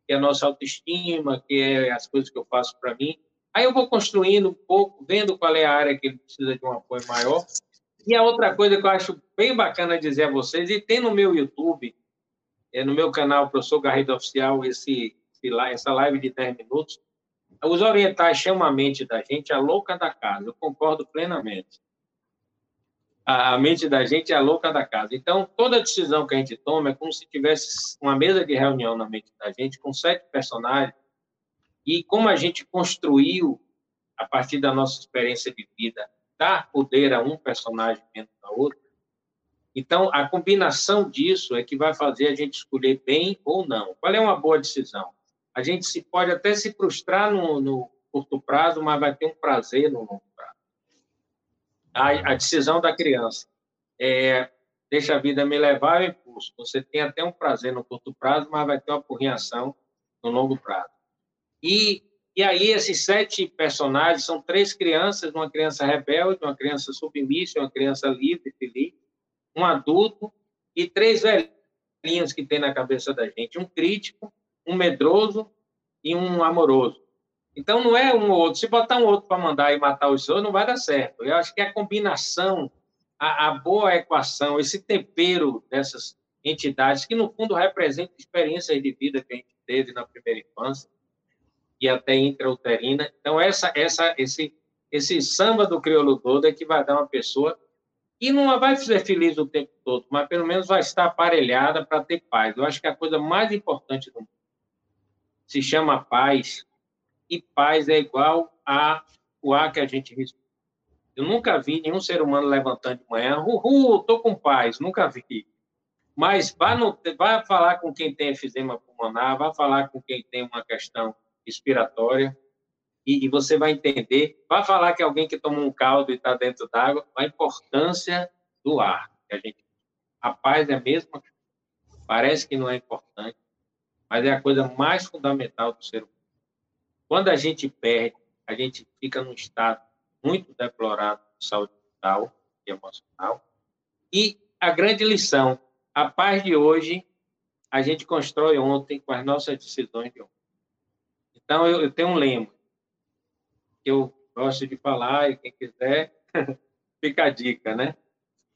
Speaker 4: que é a nossa autoestima, que é as coisas que eu faço para mim. Aí eu vou construindo um pouco, vendo qual é a área que ele precisa de um apoio maior e a outra coisa que eu acho bem bacana dizer a vocês, e tem no meu YouTube, é no meu canal Professor Garrido Oficial, esse, essa live de 10 minutos, os orientais chamam a mente da gente a louca da casa, eu concordo plenamente. A, mente da gente é a louca da casa. Então, toda decisão que a gente toma é como se tivesse uma mesa de reunião na mente da gente, com sete personagens, e como a gente construiu a partir da nossa experiência de vida, dar poder a um personagem menos a outro. Então, a combinação disso é que vai fazer a gente escolher bem ou não. Qual é uma boa decisão? A gente se pode até se frustrar no, no curto prazo, mas vai ter um prazer no longo prazo. A, a decisão da criança é deixa a vida me levar ao impulso. Você tem até um prazer no curto prazo, mas vai ter uma reação no longo prazo. E, e aí, esses sete personagens são três crianças: uma criança rebelde, uma criança submissa, uma criança livre, feliz, um adulto e três velhinhos que tem na cabeça da gente: um crítico, um medroso e um amoroso. Então, não é um ou outro. Se botar um outro para mandar e matar os outros, não vai dar certo. Eu acho que a combinação a, a boa equação, esse tempero dessas entidades, que no fundo representam experiências de vida que a gente teve na primeira infância e até intrauterina. Então, essa, essa, esse, esse samba do crioulo todo é que vai dar uma pessoa que não vai ser feliz o tempo todo, mas pelo menos vai estar aparelhada para ter paz. Eu acho que a coisa mais importante do mundo se chama paz, e paz é igual a o ar que a gente respira. Eu nunca vi nenhum ser humano levantando de manhã, uhul, estou com paz, nunca vi. Mas vá, no, vá falar com quem tem efizema pulmonar, vá falar com quem tem uma questão respiratória, e, e você vai entender. Vá falar que alguém que toma um caldo e está dentro d'água, a importância do ar. Que a, gente, a paz é a mesma, parece que não é importante, mas é a coisa mais fundamental do ser humano. Quando a gente perde, a gente fica num estado muito deplorado de saúde mental e emocional. E a grande lição, a paz de hoje, a gente constrói ontem com as nossas decisões de ontem. Então, eu, eu tenho um lema que eu gosto de falar, e quem quiser, fica a dica, né?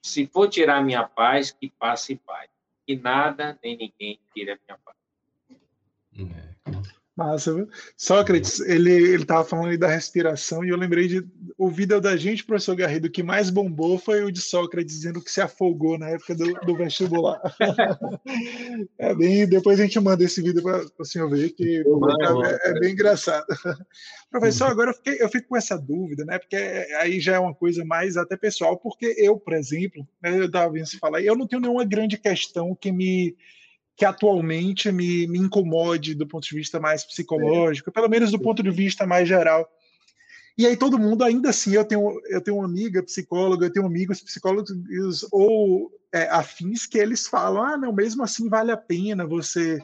Speaker 4: Se for tirar minha paz, que passe em paz. Que nada nem ninguém tire a minha paz.
Speaker 3: É. Massa, viu? Sócrates, ele ele estava falando aí da respiração e eu lembrei de o vídeo da gente, professor Garrido, que mais bombou foi o de Sócrates dizendo que se afogou na época do, do vestibular. é bem, depois a gente manda esse vídeo para o senhor ver, que é, é, bem engraçado. Professor, agora eu, fiquei, eu fico com essa dúvida, né? Porque aí já é uma coisa mais até pessoal, porque eu, por exemplo, né, eu estava vendo você falar, eu não tenho nenhuma grande questão que me que atualmente me, me incomode do ponto de vista mais psicológico, pelo menos do ponto de vista mais geral. E aí todo mundo, ainda assim, eu tenho, eu tenho uma amiga psicóloga, eu tenho amigos psicólogos ou é, afins que eles falam, ah, não, mesmo assim vale a pena você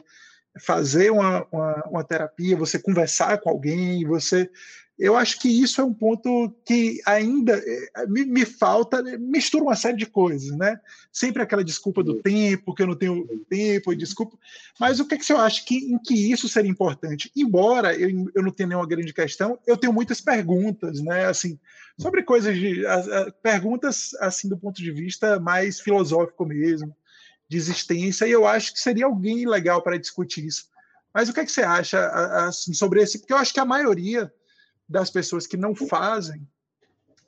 Speaker 3: fazer uma, uma, uma terapia, você conversar com alguém, você eu acho que isso é um ponto que ainda eh, me, me, falta, mistura uma série de coisas, né? Sempre aquela desculpa do tempo, que eu não tenho tempo, e desculpa. Mas o que, é que você acha que, em que isso seria importante? Embora eu, eu não tenha nenhuma grande questão, eu tenho muitas perguntas, né? Assim, sobre coisas de. perguntas assim do ponto de vista mais filosófico mesmo, de existência, e eu acho que seria alguém legal para discutir isso. Mas o que, é que você acha assim, sobre esse? Porque eu acho que a maioria das pessoas que não fazem,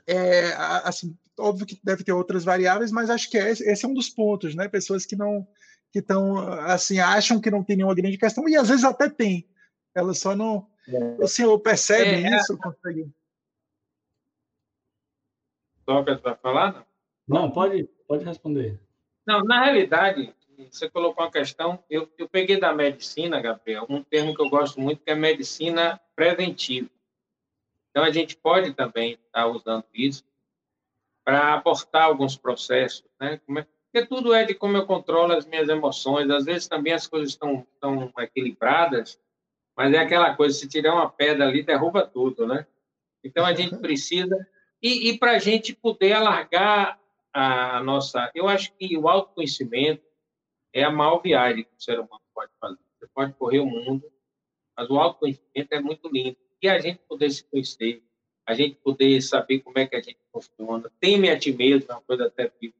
Speaker 3: é, assim, óbvio que deve ter outras variáveis, mas acho que esse, esse é um dos pontos, né? Pessoas que não que estão assim acham que não tem nenhuma grande questão e às vezes até tem, elas só não é. o senhor percebe é, isso? Consegue?
Speaker 4: Toca para falar?
Speaker 2: Não? não, pode pode responder.
Speaker 4: Não, na realidade você colocou uma questão, eu, eu peguei da medicina, Gabriel, um termo que eu gosto muito que é medicina preventiva. Então, a gente pode também estar usando isso para aportar alguns processos, né? É, porque tudo é de como eu controlo as minhas emoções. Às vezes também as coisas estão, estão equilibradas, mas é aquela coisa, se tirar uma pedra ali, derruba tudo, né? Então, a gente precisa... E, e para a gente poder alargar a nossa... Eu acho que o autoconhecimento é a maior viagem que o ser humano pode fazer. Você pode correr o mundo, mas o autoconhecimento é muito lindo e a gente poder se conhecer, a gente poder saber como é que a gente funciona, teme a ti mesmo, é uma coisa até bíblica.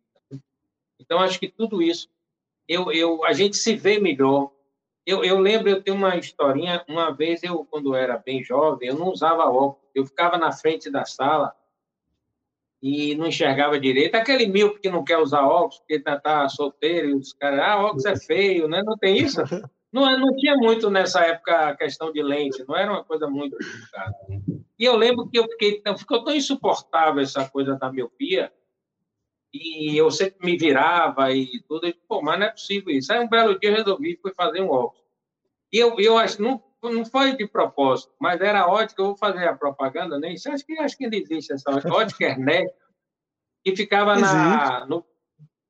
Speaker 4: Então, acho que tudo isso, eu, eu, a gente se vê melhor. Eu, eu lembro, eu tenho uma historinha, uma vez eu, quando era bem jovem, eu não usava óculos, eu ficava na frente da sala e não enxergava direito. Aquele mil que não quer usar óculos, porque está tá solteiro, e os caras, ah, óculos é feio, né? Não tem isso? Não, não tinha muito nessa época a questão de lente, não era uma coisa muito complicada. E eu lembro que eu fiquei, ficou tão insuportável essa coisa da miopia, e eu sempre me virava e tudo, e, pô, mas não é possível isso. Aí um belo dia eu resolvi, fui fazer um óculos. E eu, eu acho, não, não foi de propósito, mas era ótica, eu vou fazer a propaganda, nem sei, acho que, acho que ainda existe essa ótica, ótica Ernesto, que ficava na, no,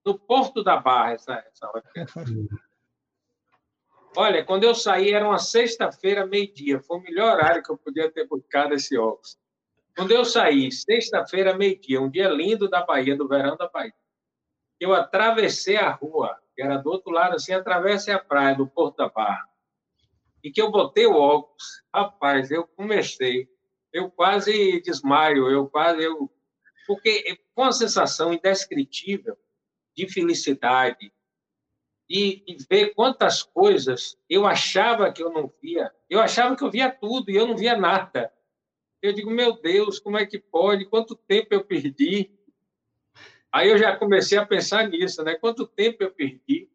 Speaker 4: no Porto da Barra, essa, essa ótica. Olha, quando eu saí, era uma sexta-feira, meio-dia. Foi o melhor horário que eu podia ter buscado esse óculos. Quando eu saí, sexta-feira, meio-dia, um dia lindo da Bahia, do verão da Bahia, eu atravessei a rua, que era do outro lado, assim, atravessei a praia do Porto da Barra, e que eu botei o óculos, rapaz, eu comecei, eu quase desmaio, eu quase, eu, porque com uma sensação indescritível de felicidade, e, e, ver quantas coisas eu achava que eu não via. Eu achava que eu via tudo e eu não via nada. Eu digo, meu Deus, como é que pode? Quanto tempo eu perdi? Aí eu já comecei a pensar nisso, né? Quanto tempo eu perdi?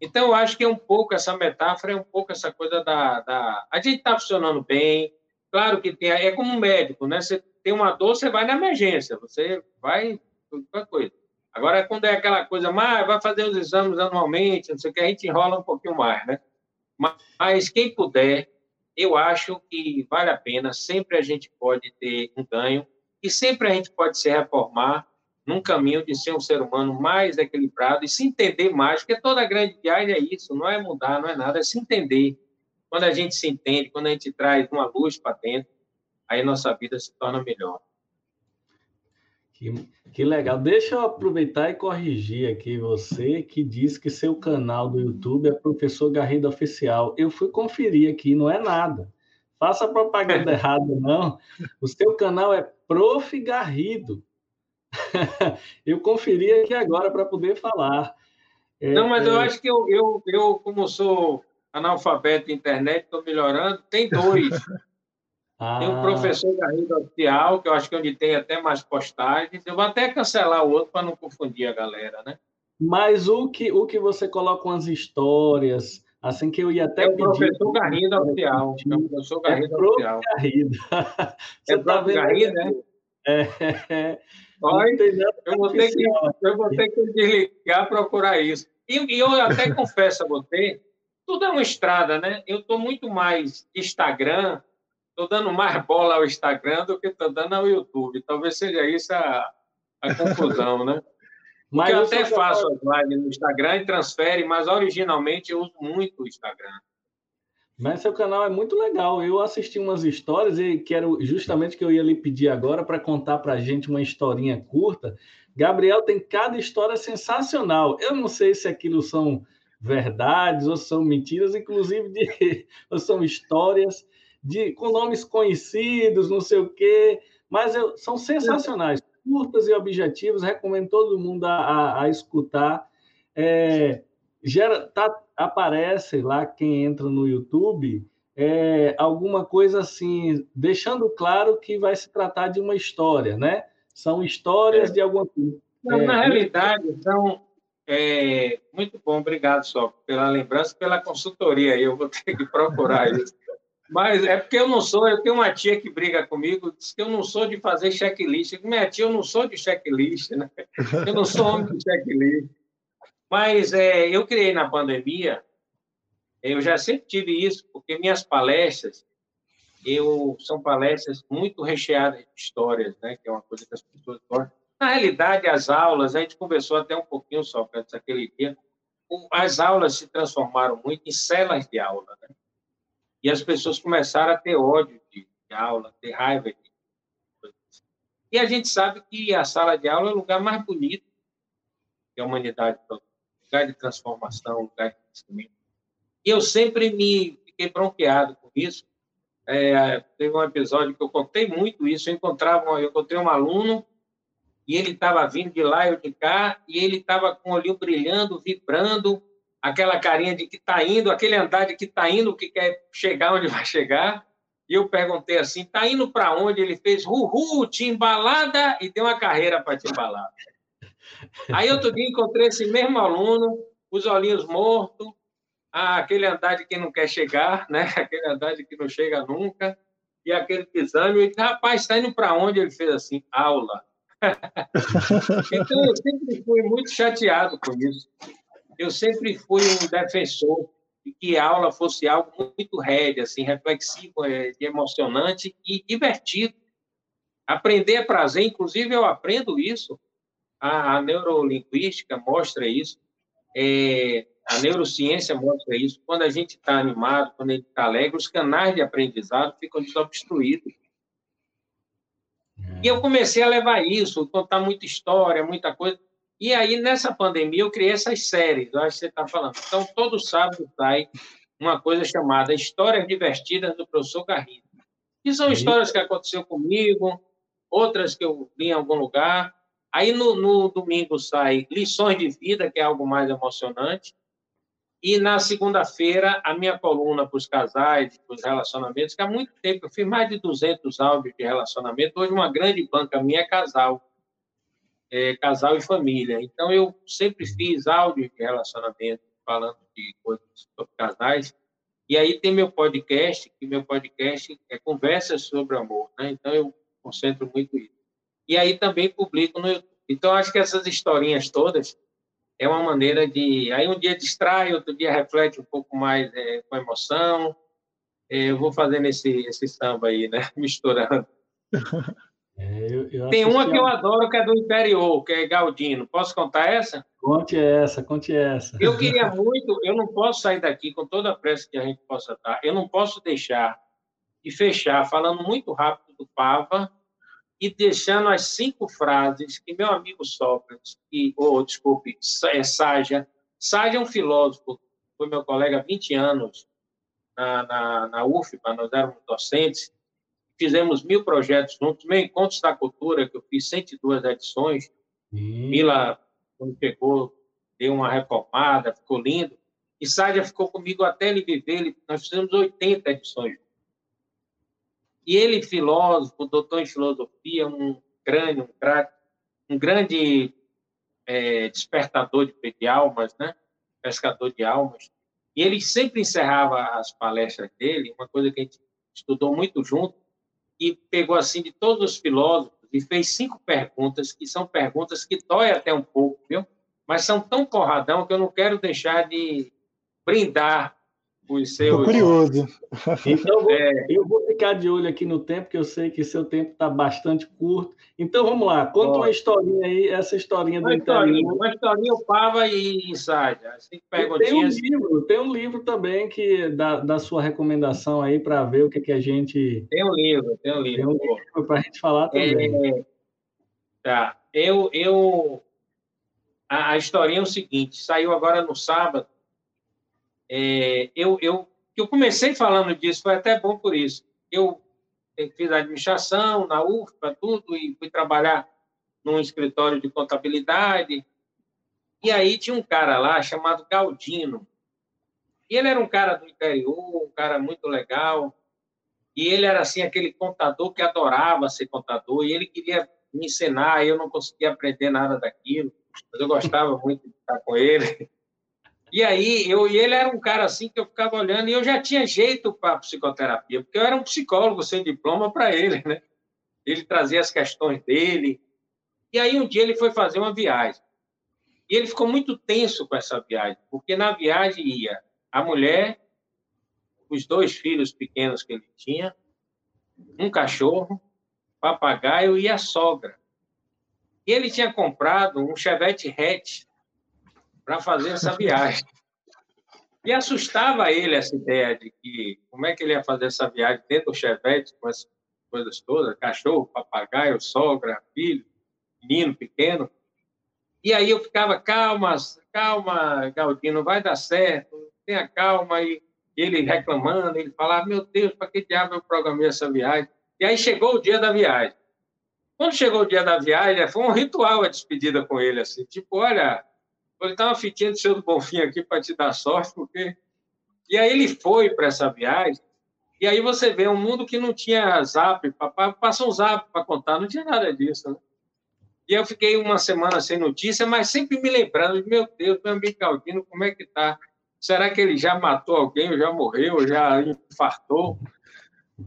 Speaker 4: Então, eu acho que é um pouco essa metáfora, é um pouco essa coisa da. da... A gente está funcionando bem, claro que tem. É como um médico, né? Você tem uma dor, você vai na emergência, você vai. qualquer coisa. Agora, quando é aquela coisa, mas vai fazer os exames anualmente, não sei o que, a gente enrola um pouquinho mais, né? Mas quem puder, eu acho que vale a pena, sempre a gente pode ter um ganho e sempre a gente pode se reformar num caminho de ser um ser humano mais equilibrado e se entender mais, porque toda grande viagem é isso, não é mudar, não é nada, é se entender. Quando a gente se entende, quando a gente traz uma luz para dentro, aí nossa vida se torna melhor.
Speaker 2: Que, que legal. Deixa eu aproveitar e corrigir aqui você que disse que seu canal do YouTube é Professor Garrido Oficial. Eu fui conferir aqui, não é nada. Faça propaganda errada, não. O seu canal é Prof. Garrido. eu conferi aqui agora para poder falar.
Speaker 4: É, não, mas eu é... acho que eu, eu, eu, como sou analfabeto internet, estou melhorando, tem dois. Ah. Tem o professor Garrido Oficial, que eu acho que é onde tem até mais postagens. Eu vou até cancelar o outro para não confundir a galera, né?
Speaker 2: Mas o que, o que você coloca umas histórias, assim que eu ia até
Speaker 4: é o professor Garrido Oficial. É o professor Garrido é Oficial.
Speaker 2: Garrido.
Speaker 4: você é tá vendo Garrido, né? É. Olha, eu, vou ter que, eu vou ter que desligar procurar isso. E, e eu até confesso a você, tudo é uma estrada, né? Eu estou muito mais Instagram, estou dando mais bola ao Instagram do que estou dando ao YouTube. Talvez seja isso a, a confusão, né? Mas eu até faço as lives no Instagram e transfere, mas originalmente eu uso muito o Instagram.
Speaker 2: Mas seu canal é muito legal. Eu assisti umas histórias e quero justamente que eu ia lhe pedir agora para contar para a gente uma historinha curta. Gabriel tem cada história sensacional. Eu não sei se aquilo são verdades ou são mentiras, inclusive de, ou são histórias de, com nomes conhecidos, não sei o quê, mas eu, são sensacionais, curtas e objetivos, recomendo todo mundo a, a, a escutar. É, gera, tá, aparece lá quem entra no YouTube é, alguma coisa assim, deixando claro que vai se tratar de uma história, né? São histórias é. de alguma coisa.
Speaker 4: É, na realidade, são. É, muito bom, obrigado só pela lembrança, pela consultoria. Eu vou ter que procurar isso. Mas é porque eu não sou, eu tenho uma tia que briga comigo, diz que eu não sou de fazer checklist. Minha tia, eu não sou de checklist, né? Eu não sou homem de checklist. Mas é, eu criei na pandemia, eu já sempre tive isso, porque minhas palestras, eu são palestras muito recheadas de histórias, né? Que é uma coisa que as pessoas gostam. Na realidade, as aulas, a gente conversou até um pouquinho só antes daquele dia, as aulas se transformaram muito em celas de aula, né? E as pessoas começaram a ter ódio de, de aula, ter raiva de E a gente sabe que a sala de aula é o lugar mais bonito que a humanidade toda. Lugar de transformação, lugar de crescimento. E eu sempre me fiquei bronqueado com isso. É, teve um episódio que eu contei muito isso. Eu encontrava, eu encontrei um aluno e ele estava vindo de lá e de cá e ele estava com o olhinho brilhando, vibrando, aquela carinha de que está indo, aquele andar de que está indo, que quer chegar onde vai chegar. E eu perguntei assim, está indo para onde? Ele fez, uhul, timbalada, e deu uma carreira para timbalada. Aí outro dia encontrei esse mesmo aluno, os olhinhos mortos, ah, aquele andar de que não quer chegar, né? aquele andar de que não chega nunca. e aquele exame, e rapaz, está indo para onde? Ele fez assim, aula. então, eu sempre fui muito chateado com isso. Eu sempre fui um defensor de que a aula fosse algo muito rédea, assim, reflexivo, é, emocionante e divertido. Aprender é prazer, inclusive eu aprendo isso. A, a neurolinguística mostra isso. É, a neurociência mostra isso. Quando a gente está animado, quando a gente está alegre, os canais de aprendizado ficam desobstruídos. E eu comecei a levar isso, contar muita história, muita coisa. E aí, nessa pandemia, eu criei essas séries, eu acho que você está falando. Então, todo sábado sai uma coisa chamada Histórias Divertidas do Professor Garrido. Que são histórias que aconteceu comigo, outras que eu li em algum lugar. Aí, no, no domingo, sai Lições de Vida, que é algo mais emocionante. E na segunda-feira, a minha coluna para os casais, para os relacionamentos, que há muito tempo eu fiz mais de 200 áudios de relacionamento. Hoje, uma grande banca minha é casal, é, casal e família. Então, eu sempre fiz áudios de relacionamento, falando de coisas sobre casais. E aí tem meu podcast, que meu podcast é conversas sobre amor. Né? Então, eu concentro muito isso. E aí também publico no YouTube. Então, acho que essas historinhas todas é uma maneira de. Aí um dia distrai, outro dia reflete um pouco mais é, com emoção. É, eu vou fazendo esse, esse samba aí, né? Misturando. É, eu, eu Tem uma que eu adoro, que é do interior, que é Galdino. Posso contar essa?
Speaker 2: Conte essa, conte essa.
Speaker 4: Eu queria muito, eu não posso sair daqui com toda a pressa que a gente possa estar, eu não posso deixar de fechar falando muito rápido do Pava, e deixando as cinco frases que meu amigo Sócrates, que, ou, oh, desculpe, é Ságia, Ságia é um filósofo, foi meu colega há 20 anos na, na, na UFBA, nós éramos docentes, fizemos mil projetos juntos, meu Encontros da Cultura, que eu fiz 102 edições, hum. Mila, quando chegou, deu uma reformada, ficou lindo, e Sádia ficou comigo até ele viver, nós fizemos 80 edições e ele, filósofo, doutor em filosofia, um grande, um, um grande é, despertador de, de almas, né? pescador de almas. E ele sempre encerrava as palestras dele, uma coisa que a gente estudou muito junto, e pegou assim de todos os filósofos e fez cinco perguntas, que são perguntas que dói até um pouco, viu? Mas são tão porradão que eu não quero deixar de brindar os seus.
Speaker 3: Tô curioso.
Speaker 2: Então, é... eu vou ficar de olho aqui no tempo, que eu sei que seu tempo está bastante curto. Então, vamos lá, conta uma historinha aí, essa historinha do
Speaker 4: uma historinha, Uma historinha, o Pava e Insider. Assim,
Speaker 2: tem um livro, tem um livro também que da, da sua recomendação aí para ver o que, que a gente.
Speaker 4: Tem um livro, tem um livro. Tem um livro
Speaker 2: para a gente falar também. É...
Speaker 4: Tá. Eu. eu... A, a historinha é o seguinte: saiu agora no sábado é, eu, eu, eu comecei falando disso, foi até bom por isso. Eu fiz administração na UFPA, tudo, e fui trabalhar num escritório de contabilidade. E aí tinha um cara lá chamado Galdino. E ele era um cara do interior, um cara muito legal. E ele era assim aquele contador que adorava ser contador, e ele queria me ensinar, e eu não conseguia aprender nada daquilo, mas eu gostava muito de estar com ele. E aí, eu e ele era um cara assim que eu ficava olhando, e eu já tinha jeito para psicoterapia, porque eu era um psicólogo sem diploma para ele, né? Ele trazia as questões dele. E aí, um dia, ele foi fazer uma viagem. E ele ficou muito tenso com essa viagem, porque na viagem ia a mulher, os dois filhos pequenos que ele tinha, um cachorro, papagaio e a sogra. E ele tinha comprado um Chevette hatch para fazer essa viagem. E assustava ele essa ideia de que como é que ele ia fazer essa viagem dentro do Chevette com essas coisas todas, cachorro, papagaio, sogra, filho, menino pequeno. E aí eu ficava, calma, calma, Galdino, vai dar certo, tenha calma. E ele reclamando, ele falava, meu Deus, para que diabo eu programei essa viagem? E aí chegou o dia da viagem. Quando chegou o dia da viagem, foi um ritual a despedida com ele, assim, tipo, olha, Lhe dar uma fitinha do seu do Bonfim aqui para te dar sorte, porque. E aí ele foi para essa viagem, e aí você vê um mundo que não tinha zap, passou um zap para contar, não tinha nada disso. Né? E eu fiquei uma semana sem notícia, mas sempre me lembrando, meu Deus, meu amigo Caldino, como é que tá? Será que ele já matou alguém, ou já morreu, ou já infartou?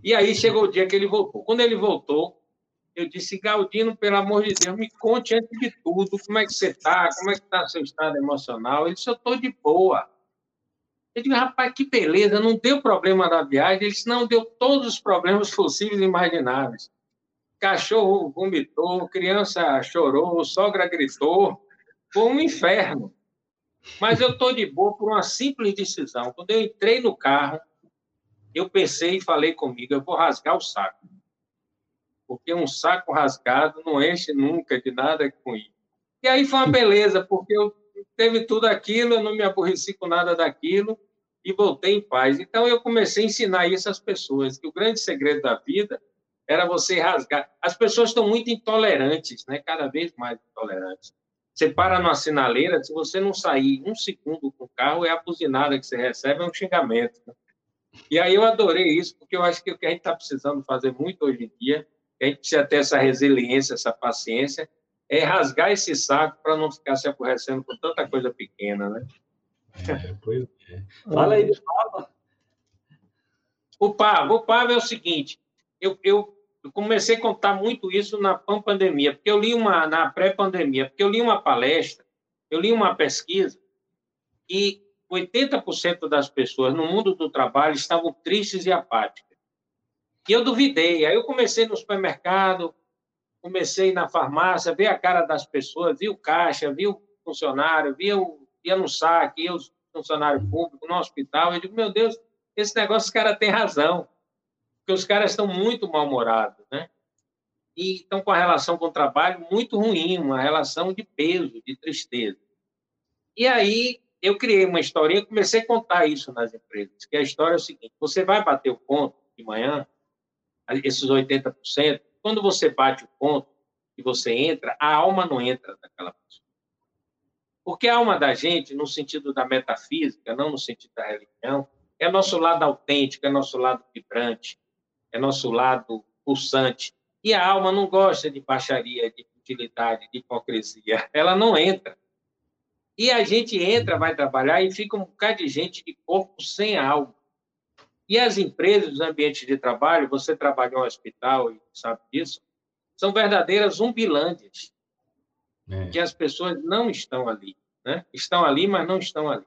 Speaker 4: E aí chegou o dia que ele voltou. Quando ele voltou, eu disse, Galdino, pelo amor de Deus, me conte antes de tudo, como é que você está, como é que está seu estado emocional. Ele disse, eu estou de boa. Eu digo, rapaz, que beleza, não deu problema na viagem. Ele disse, não, deu todos os problemas possíveis e imagináveis. Cachorro vomitou, criança chorou, sogra gritou, foi um inferno. Mas eu estou de boa por uma simples decisão. Quando eu entrei no carro, eu pensei e falei comigo, eu vou rasgar o saco. Porque um saco rasgado não enche nunca de nada com isso. E aí foi uma beleza, porque eu teve tudo aquilo, eu não me aborreci com nada daquilo e voltei em paz. Então eu comecei a ensinar isso às pessoas, que o grande segredo da vida era você rasgar. As pessoas estão muito intolerantes, né? Cada vez mais intolerantes. Você para numa sinaleira, se você não sair um segundo com o carro, é a buzinada que você recebe, é um xingamento. Né? E aí eu adorei isso, porque eu acho que o que a gente está precisando fazer muito hoje em dia, a gente precisa ter essa resiliência, essa paciência, é rasgar esse saco para não ficar se aborrecendo com tanta coisa pequena, né?
Speaker 2: É, pois é. Fala aí do Papa.
Speaker 4: O Papa, o Papa é o seguinte, eu, eu, eu comecei a contar muito isso na pandemia, porque eu li uma, na pré-pandemia, porque eu li uma palestra, eu li uma pesquisa, e 80% das pessoas no mundo do trabalho estavam tristes e apáticas. E eu duvidei. Aí eu comecei no supermercado, comecei na farmácia, ver a cara das pessoas, vi o caixa, vi o funcionário, vi o, ia no saque, ia os funcionários públicos, no hospital. Eu digo, meu Deus, esse negócio, os caras têm razão. Porque os caras estão muito mal-humorados, né? E estão com a relação com o trabalho muito ruim, uma relação de peso, de tristeza. E aí eu criei uma historinha, comecei a contar isso nas empresas, que a história é o seguinte, você vai bater o ponto de manhã, esses 80%, quando você bate o ponto e você entra, a alma não entra daquela pessoa. Porque a alma da gente, no sentido da metafísica, não no sentido da religião, é nosso lado autêntico, é nosso lado vibrante, é nosso lado pulsante. E a alma não gosta de baixaria, de utilidade, de hipocrisia. Ela não entra. E a gente entra, vai trabalhar e fica um bocado de gente de corpo sem alma. E as empresas, os ambientes de trabalho, você trabalha em um hospital e sabe disso, são verdadeiras zumbilândias, é. que as pessoas não estão ali. Né? Estão ali, mas não estão ali.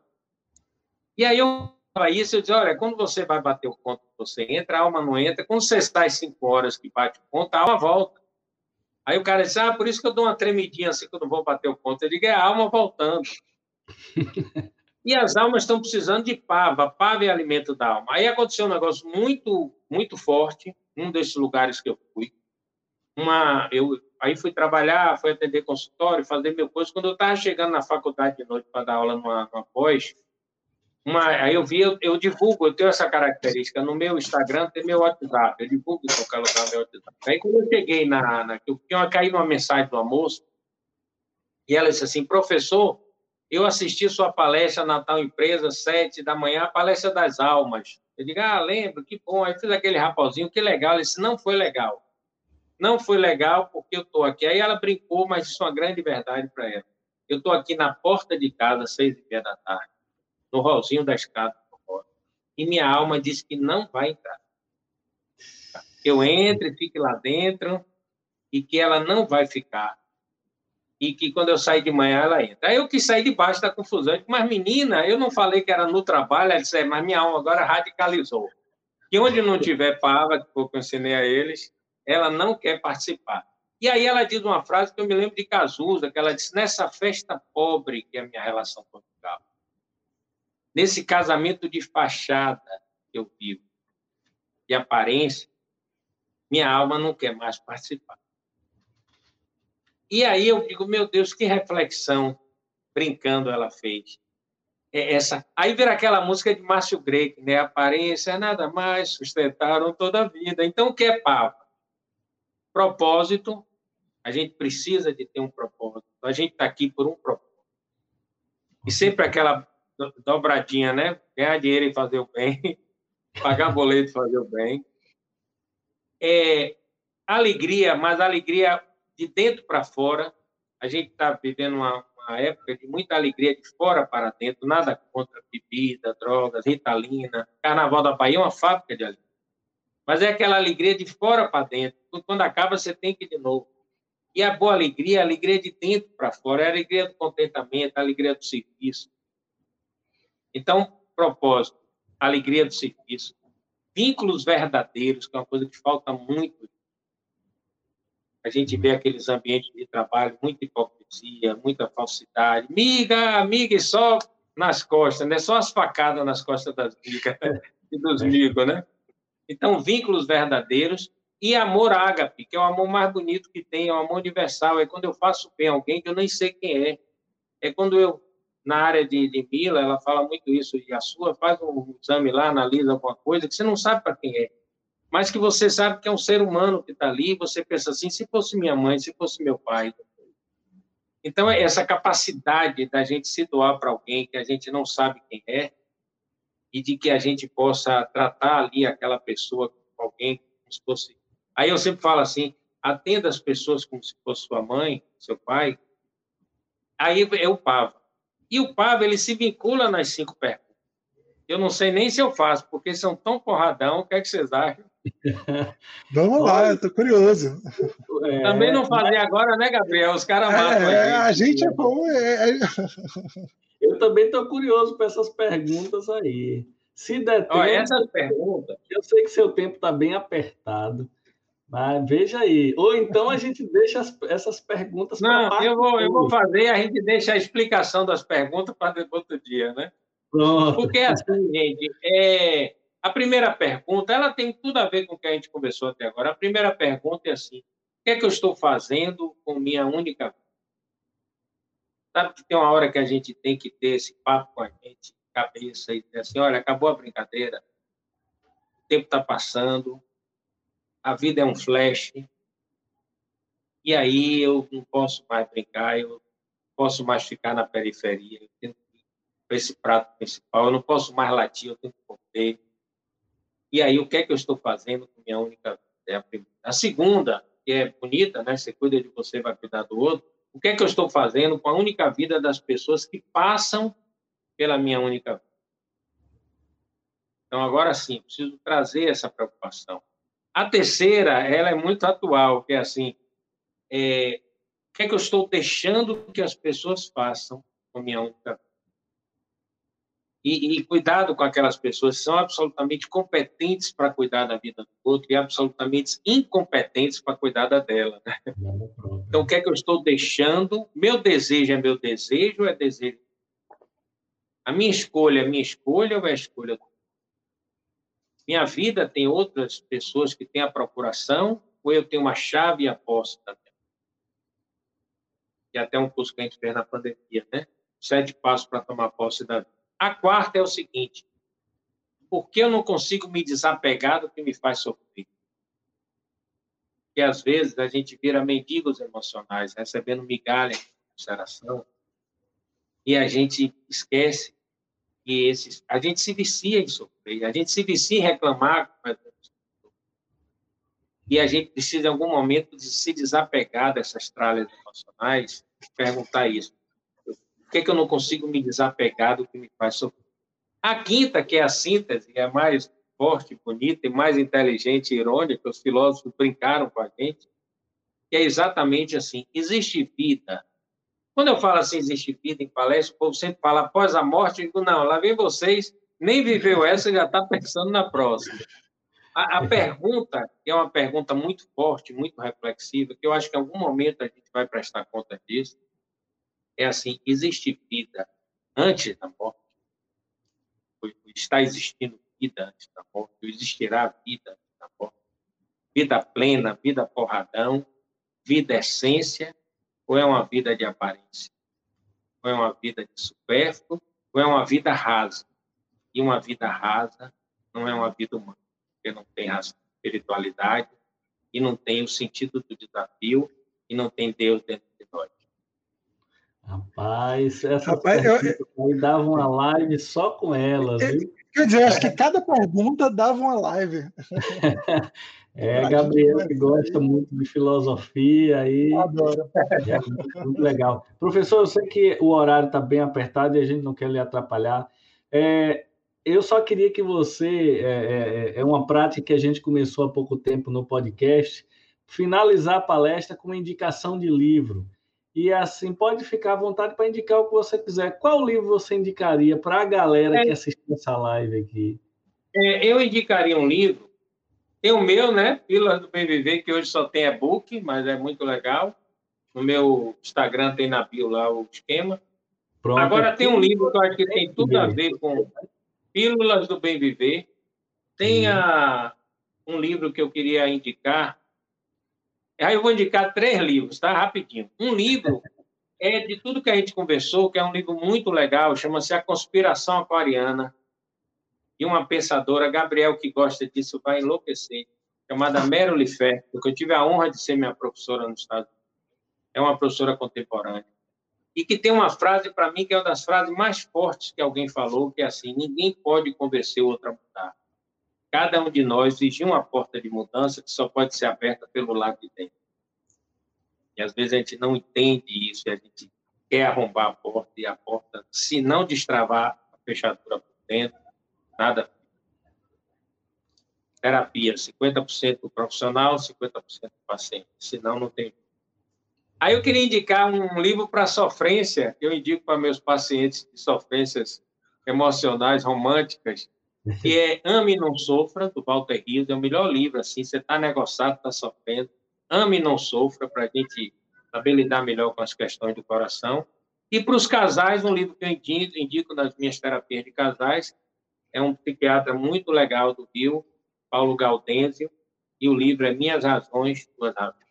Speaker 4: E aí eu para isso, eu disse, olha, quando você vai bater o ponto, você entra, a alma não entra. Quando você está às cinco horas que bate o ponto, a alma volta. Aí o cara disse, ah, por isso que eu dou uma tremidinha assim que eu não vou bater o ponto. Eu digo, é a alma voltando. e as almas estão precisando de pava. Pava é alimento da alma. Aí aconteceu um negócio muito, muito forte, um desses lugares que eu fui. Uma, eu, aí fui trabalhar, fui atender consultório, fazer mil coisas. Quando eu estava chegando na faculdade de noite para dar aula numa, numa pós, uma, aí eu vi, eu, eu, divulgo, eu tenho essa característica, no meu Instagram tem meu WhatsApp, eu divulgo em qualquer lugar meu WhatsApp. Aí quando eu cheguei na, na eu tinha caído uma mensagem do almoço, e ela disse assim, professor, eu assisti sua palestra Natal Empresa, sete da manhã, a palestra das almas. Eu digo, ah, lembro, que bom. Aí fiz aquele raposinho, que legal. Ele disse, não foi legal. Não foi legal porque eu estou aqui. Aí ela brincou, mas isso é uma grande verdade para ela. Eu estou aqui na porta de casa, seis e meia da tarde no rolzinho da escada. E minha alma disse que não vai entrar. Eu entre, fique lá dentro, e que ela não vai ficar. E que quando eu sair de manhã, ela entra. Aí eu quis sair debaixo da confusão. Mas, menina, eu não falei que era no trabalho. Ela disse, é, mas minha alma agora radicalizou. Que onde não tiver palavra, que eu ensinei a eles, ela não quer participar. E aí ela diz uma frase que eu me lembro de Cazuza, que ela disse, nessa festa pobre que é a minha relação com Portugal, nesse casamento de fachada que eu vivo, de aparência, minha alma não quer mais participar. E aí eu digo, meu Deus, que reflexão, brincando, ela fez. É essa. Aí vira aquela música de Márcio Greco, né? Aparência, nada mais, sustentaram toda a vida. Então, o que é Papa? Propósito, a gente precisa de ter um propósito. A gente está aqui por um propósito. E sempre aquela dobradinha, né? Ganhar dinheiro e fazer o bem, pagar boleto e fazer o bem. É, alegria, mas alegria de dentro para fora. A gente está vivendo uma, uma, época de muita alegria de fora para dentro, nada contra bebida, drogas, ritalina. Carnaval da Bahia é uma fábrica de alegria. Mas é aquela alegria de fora para dentro. Quando acaba, você tem que ir de novo. E a boa alegria, a alegria de dentro para fora, é a alegria do contentamento, a alegria do serviço. Então, propósito, alegria do serviço, vínculos verdadeiros, que é uma coisa que falta muito. A gente vê aqueles ambientes de trabalho, muita hipocrisia, muita falsidade. Miga, amiga, e só nas costas, né? Só as facadas nas costas das migas e dos migos, né? Então, vínculos verdadeiros e amor ágape, que é o amor mais bonito que tem, é o amor universal. É quando eu faço bem a alguém que eu nem sei quem é. É quando eu, na área de, de Mila, ela fala muito isso, e a sua faz um exame lá, analisa alguma coisa, que você não sabe para quem é. Mas que você sabe que é um ser humano que está ali, você pensa assim, se fosse minha mãe, se fosse meu pai. Então, é essa capacidade da gente se doar para alguém que a gente não sabe quem é, e de que a gente possa tratar ali aquela pessoa, alguém, como se fosse Aí eu sempre falo assim: atenda as pessoas como se fosse sua mãe, seu pai. Aí é o Pava. E o Pava, ele se vincula nas cinco perguntas. Eu não sei nem se eu faço, porque são tão porradão. O que é que vocês acham?
Speaker 3: Vamos lá, eu tô curioso.
Speaker 4: É, Também não fazer agora, né, Gabriel? Os caras
Speaker 3: matam. É, a gente é bom. É...
Speaker 2: Eu também estou curioso para essas perguntas aí. Se der tempo,
Speaker 4: Olha, essas perguntas.
Speaker 2: Eu sei que seu tempo está bem apertado. Mas veja aí. Ou então a gente deixa as, essas perguntas
Speaker 4: para Não, eu vou, eu vou fazer a gente deixa a explicação das perguntas para outro dia, né? Pronto. Porque assim, gente, é, a primeira pergunta, ela tem tudo a ver com o que a gente conversou até agora. A primeira pergunta é assim: o que é que eu estou fazendo com minha única vida? Sabe que tem uma hora que a gente tem que ter esse papo com a gente, cabeça, e dizer assim: olha, acabou a brincadeira, o tempo está passando, a vida é um flash, e aí eu não posso mais brincar, eu não posso mais ficar na periferia, eu tenho que ir para esse prato principal, eu não posso mais latir, eu tenho que comer. E aí, o que é que eu estou fazendo com minha única vida? É a, primeira. a segunda, que é bonita, né? Você cuida de você, vai cuidar do outro. O que é que eu estou fazendo com a única vida das pessoas que passam pela minha única vida? Então, agora sim, preciso trazer essa preocupação. A terceira, ela é muito atual, que é assim, é, o que é que eu estou deixando que as pessoas façam com minha única e, e, cuidado com aquelas pessoas que são absolutamente competentes para cuidar da vida do outro e absolutamente incompetentes para cuidar da dela. Né? Então, o que é que eu estou deixando? Meu desejo é meu desejo, é desejo. A minha escolha é minha escolha ou é a escolha do minha vida tem outras pessoas que têm a procuração, ou eu tenho uma chave e a posse também? E até um curso que a gente fez na pandemia, né? Sete passos para tomar posse da vida. A quarta é o seguinte: por que eu não consigo me desapegar do que me faz sofrer? Porque às vezes a gente vira mendigos emocionais, recebendo migalha em consideração, e a gente esquece que esses, a gente se vicia em sofrer, a gente se vicia em reclamar, e a gente precisa, em algum momento, de se desapegar dessas tralhas emocionais, perguntar isso. Por que, que eu não consigo me desapegar do que me faz sofrer? A quinta, que é a síntese, é a mais forte, bonita e mais inteligente e irônica, os filósofos brincaram com a gente, que é exatamente assim: existe vida quando eu falo assim, existe vida em palestra, o povo sempre fala após a morte, eu digo, não, lá vem vocês, nem viveu essa já está pensando na próxima. A, a, pergunta, que é uma pergunta muito forte, muito reflexiva, que eu acho que em algum momento a gente vai prestar conta disso, é assim: existe vida antes da morte? Está existindo vida antes da morte? Existirá vida antes da morte? Vida plena, vida porradão, vida essência, ou é uma vida de aparência? Ou é uma vida de supérfluo? Ou é uma vida rasa? E uma vida rasa não é uma vida humana, porque não tem a espiritualidade e não tem o sentido do desafio e não tem Deus dentro de nós.
Speaker 2: Rapaz, essa Rapaz, eu... aí dava uma live só com elas. Viu?
Speaker 3: Quer dizer, acho que cada pergunta dava uma live.
Speaker 2: É, Gabriel, que gosta muito de filosofia aí. Adoro. É muito legal. Professor, eu sei que o horário está bem apertado e a gente não quer lhe atrapalhar. É, eu só queria que você, é, é, é, uma prática que a gente começou há pouco tempo no podcast, finalizar a palestra com uma indicação de livro. E assim, pode ficar à vontade para indicar o que você quiser. Qual livro você indicaria para a galera é, que assistiu essa live aqui?
Speaker 4: É, eu indicaria um livro. Tem o meu, né? Pílulas do Bem Viver, que hoje só tem e-book, mas é muito legal. No meu Instagram tem na bio lá o esquema. Pronto, Agora tem um livro que eu acho que tem tudo a ver com Pílulas do Bem Viver. Tem a, um livro que eu queria indicar, Aí eu vou indicar três livros, tá? Rapidinho. Um livro é de tudo que a gente conversou, que é um livro muito legal, chama-se A Conspiração Aquariana, e uma pensadora, Gabriel, que gosta disso, vai enlouquecer, chamada Meryl Lifer, porque eu tive a honra de ser minha professora no Estado. É uma professora contemporânea. E que tem uma frase, para mim, que é uma das frases mais fortes que alguém falou, que é assim, ninguém pode convencer o outro a mudar. Cada um de nós exige uma porta de mudança que só pode ser aberta pelo lado de dentro. E às vezes a gente não entende isso, e a gente quer arrombar a porta, e a porta, se não destravar a fechadura por dentro, nada. Terapia, 50% profissional, 50% paciente, senão não tem. Aí eu queria indicar um livro para sofrência, que eu indico para meus pacientes de sofrências emocionais, românticas, que é Ame e Não Sofra, do Walter Rios, é o melhor livro, assim, você está negociado, está sofrendo, Ame e Não Sofra, para a gente saber lidar melhor com as questões do coração. E para os casais, um livro que eu indico, indico nas minhas terapias de casais, é um psiquiatra muito legal do Rio, Paulo Gaudêncio, e o livro é Minhas Razões, Suas Razões.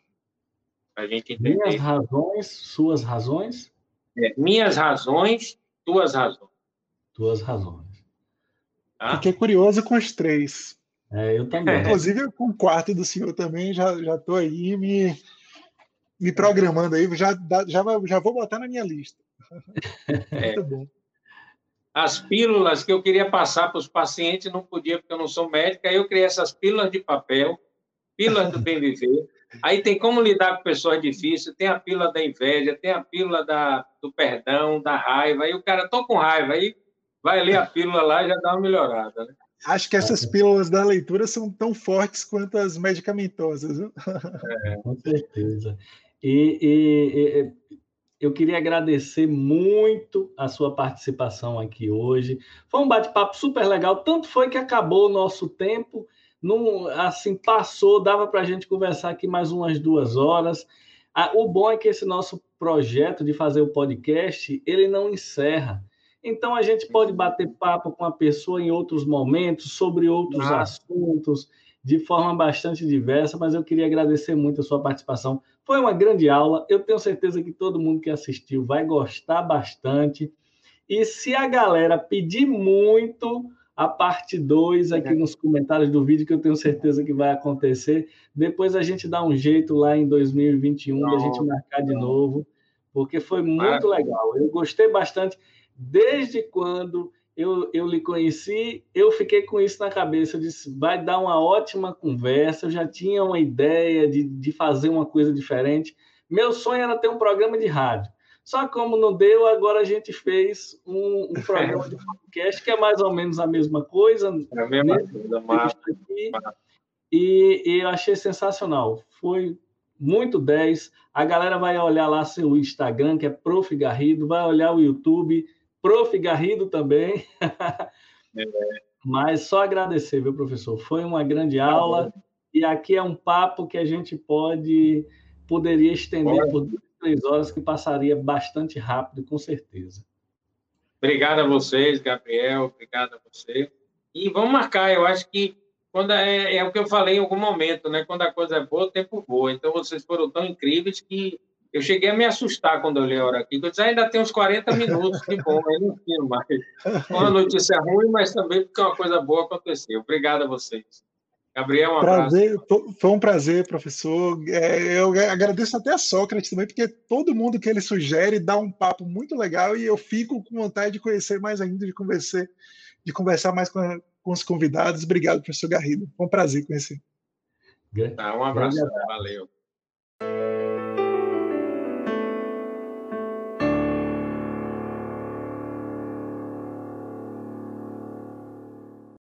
Speaker 2: Para a gente entender. Minhas Razões, Suas Razões?
Speaker 4: É, minhas Razões, Tuas Razões.
Speaker 2: Tuas Razões.
Speaker 3: Tá? Fiquei curioso com os três.
Speaker 2: É, eu também.
Speaker 3: Inclusive, com o quarto do senhor também, já estou aí me, me programando aí, já, já, já vou botar na minha lista.
Speaker 4: É. Muito bom. As pílulas que eu queria passar para os pacientes, não podia, porque eu não sou médica, aí eu criei essas pílulas de papel, pílulas do bem viver. Aí tem como lidar com pessoas difíceis, tem a pílula da inveja, tem a pílula da, do perdão, da raiva. Aí o cara, tô com raiva, aí vai ler a pílula lá e já dá uma melhorada, né?
Speaker 3: Acho que essas pílulas da leitura são tão fortes quanto as medicamentosas.
Speaker 2: É, com certeza. E, e, e, eu queria agradecer muito a sua participação aqui hoje. Foi um bate-papo super legal. Tanto foi que acabou o nosso tempo. Não, assim, passou, dava para a gente conversar aqui mais umas duas horas. Ah, o bom é que esse nosso projeto de fazer o podcast, ele não encerra então, a gente pode bater papo com a pessoa em outros momentos, sobre outros ah. assuntos, de forma bastante diversa, mas eu queria agradecer muito a sua participação. Foi uma grande aula, eu tenho certeza que todo mundo que assistiu vai gostar bastante. E se a galera pedir muito a parte 2 aqui nos comentários do vídeo, que eu tenho certeza que vai acontecer, depois a gente dá um jeito lá em 2021 da gente marcar de novo, porque foi muito legal. Eu gostei bastante desde quando eu, eu lhe conheci, eu fiquei com isso na cabeça. Eu disse, vai dar uma ótima conversa. Eu já tinha uma ideia de, de fazer uma coisa diferente. Meu sonho era ter um programa de rádio. Só como não deu, agora a gente fez um, um programa de podcast que é mais ou menos a mesma coisa.
Speaker 4: É a mesma coisa, mas...
Speaker 2: E, e eu achei sensacional. Foi muito 10. A galera vai olhar lá seu Instagram, que é Prof. Garrido, vai olhar o YouTube Prof. Garrido também. É. Mas só agradecer, viu, professor? Foi uma grande tá aula e aqui é um papo que a gente pode poderia estender pode. por duas, três horas, que passaria bastante rápido, com certeza.
Speaker 4: Obrigado a vocês, Gabriel. Obrigado a você. E vamos marcar. Eu acho que quando é, é o que eu falei em algum momento, né? Quando a coisa é boa, o tempo voa. Então vocês foram tão incríveis que eu cheguei a me assustar quando eu li a hora aqui. Eu disse, ah, ainda tem uns 40 minutos de bom, aí não tinha mais. Uma notícia ruim, mas também porque uma coisa boa aconteceu. Obrigado a vocês. Gabriel, um
Speaker 3: prazer, abraço. Foi um prazer, professor. É, eu agradeço até a Sócrates também, porque todo mundo que ele sugere dá um papo muito legal e eu fico com vontade de conhecer mais ainda, de conversar, de conversar mais com, a, com os convidados. Obrigado, professor Garrido. Foi um prazer conhecer.
Speaker 4: Tá, um abraço. Valeu.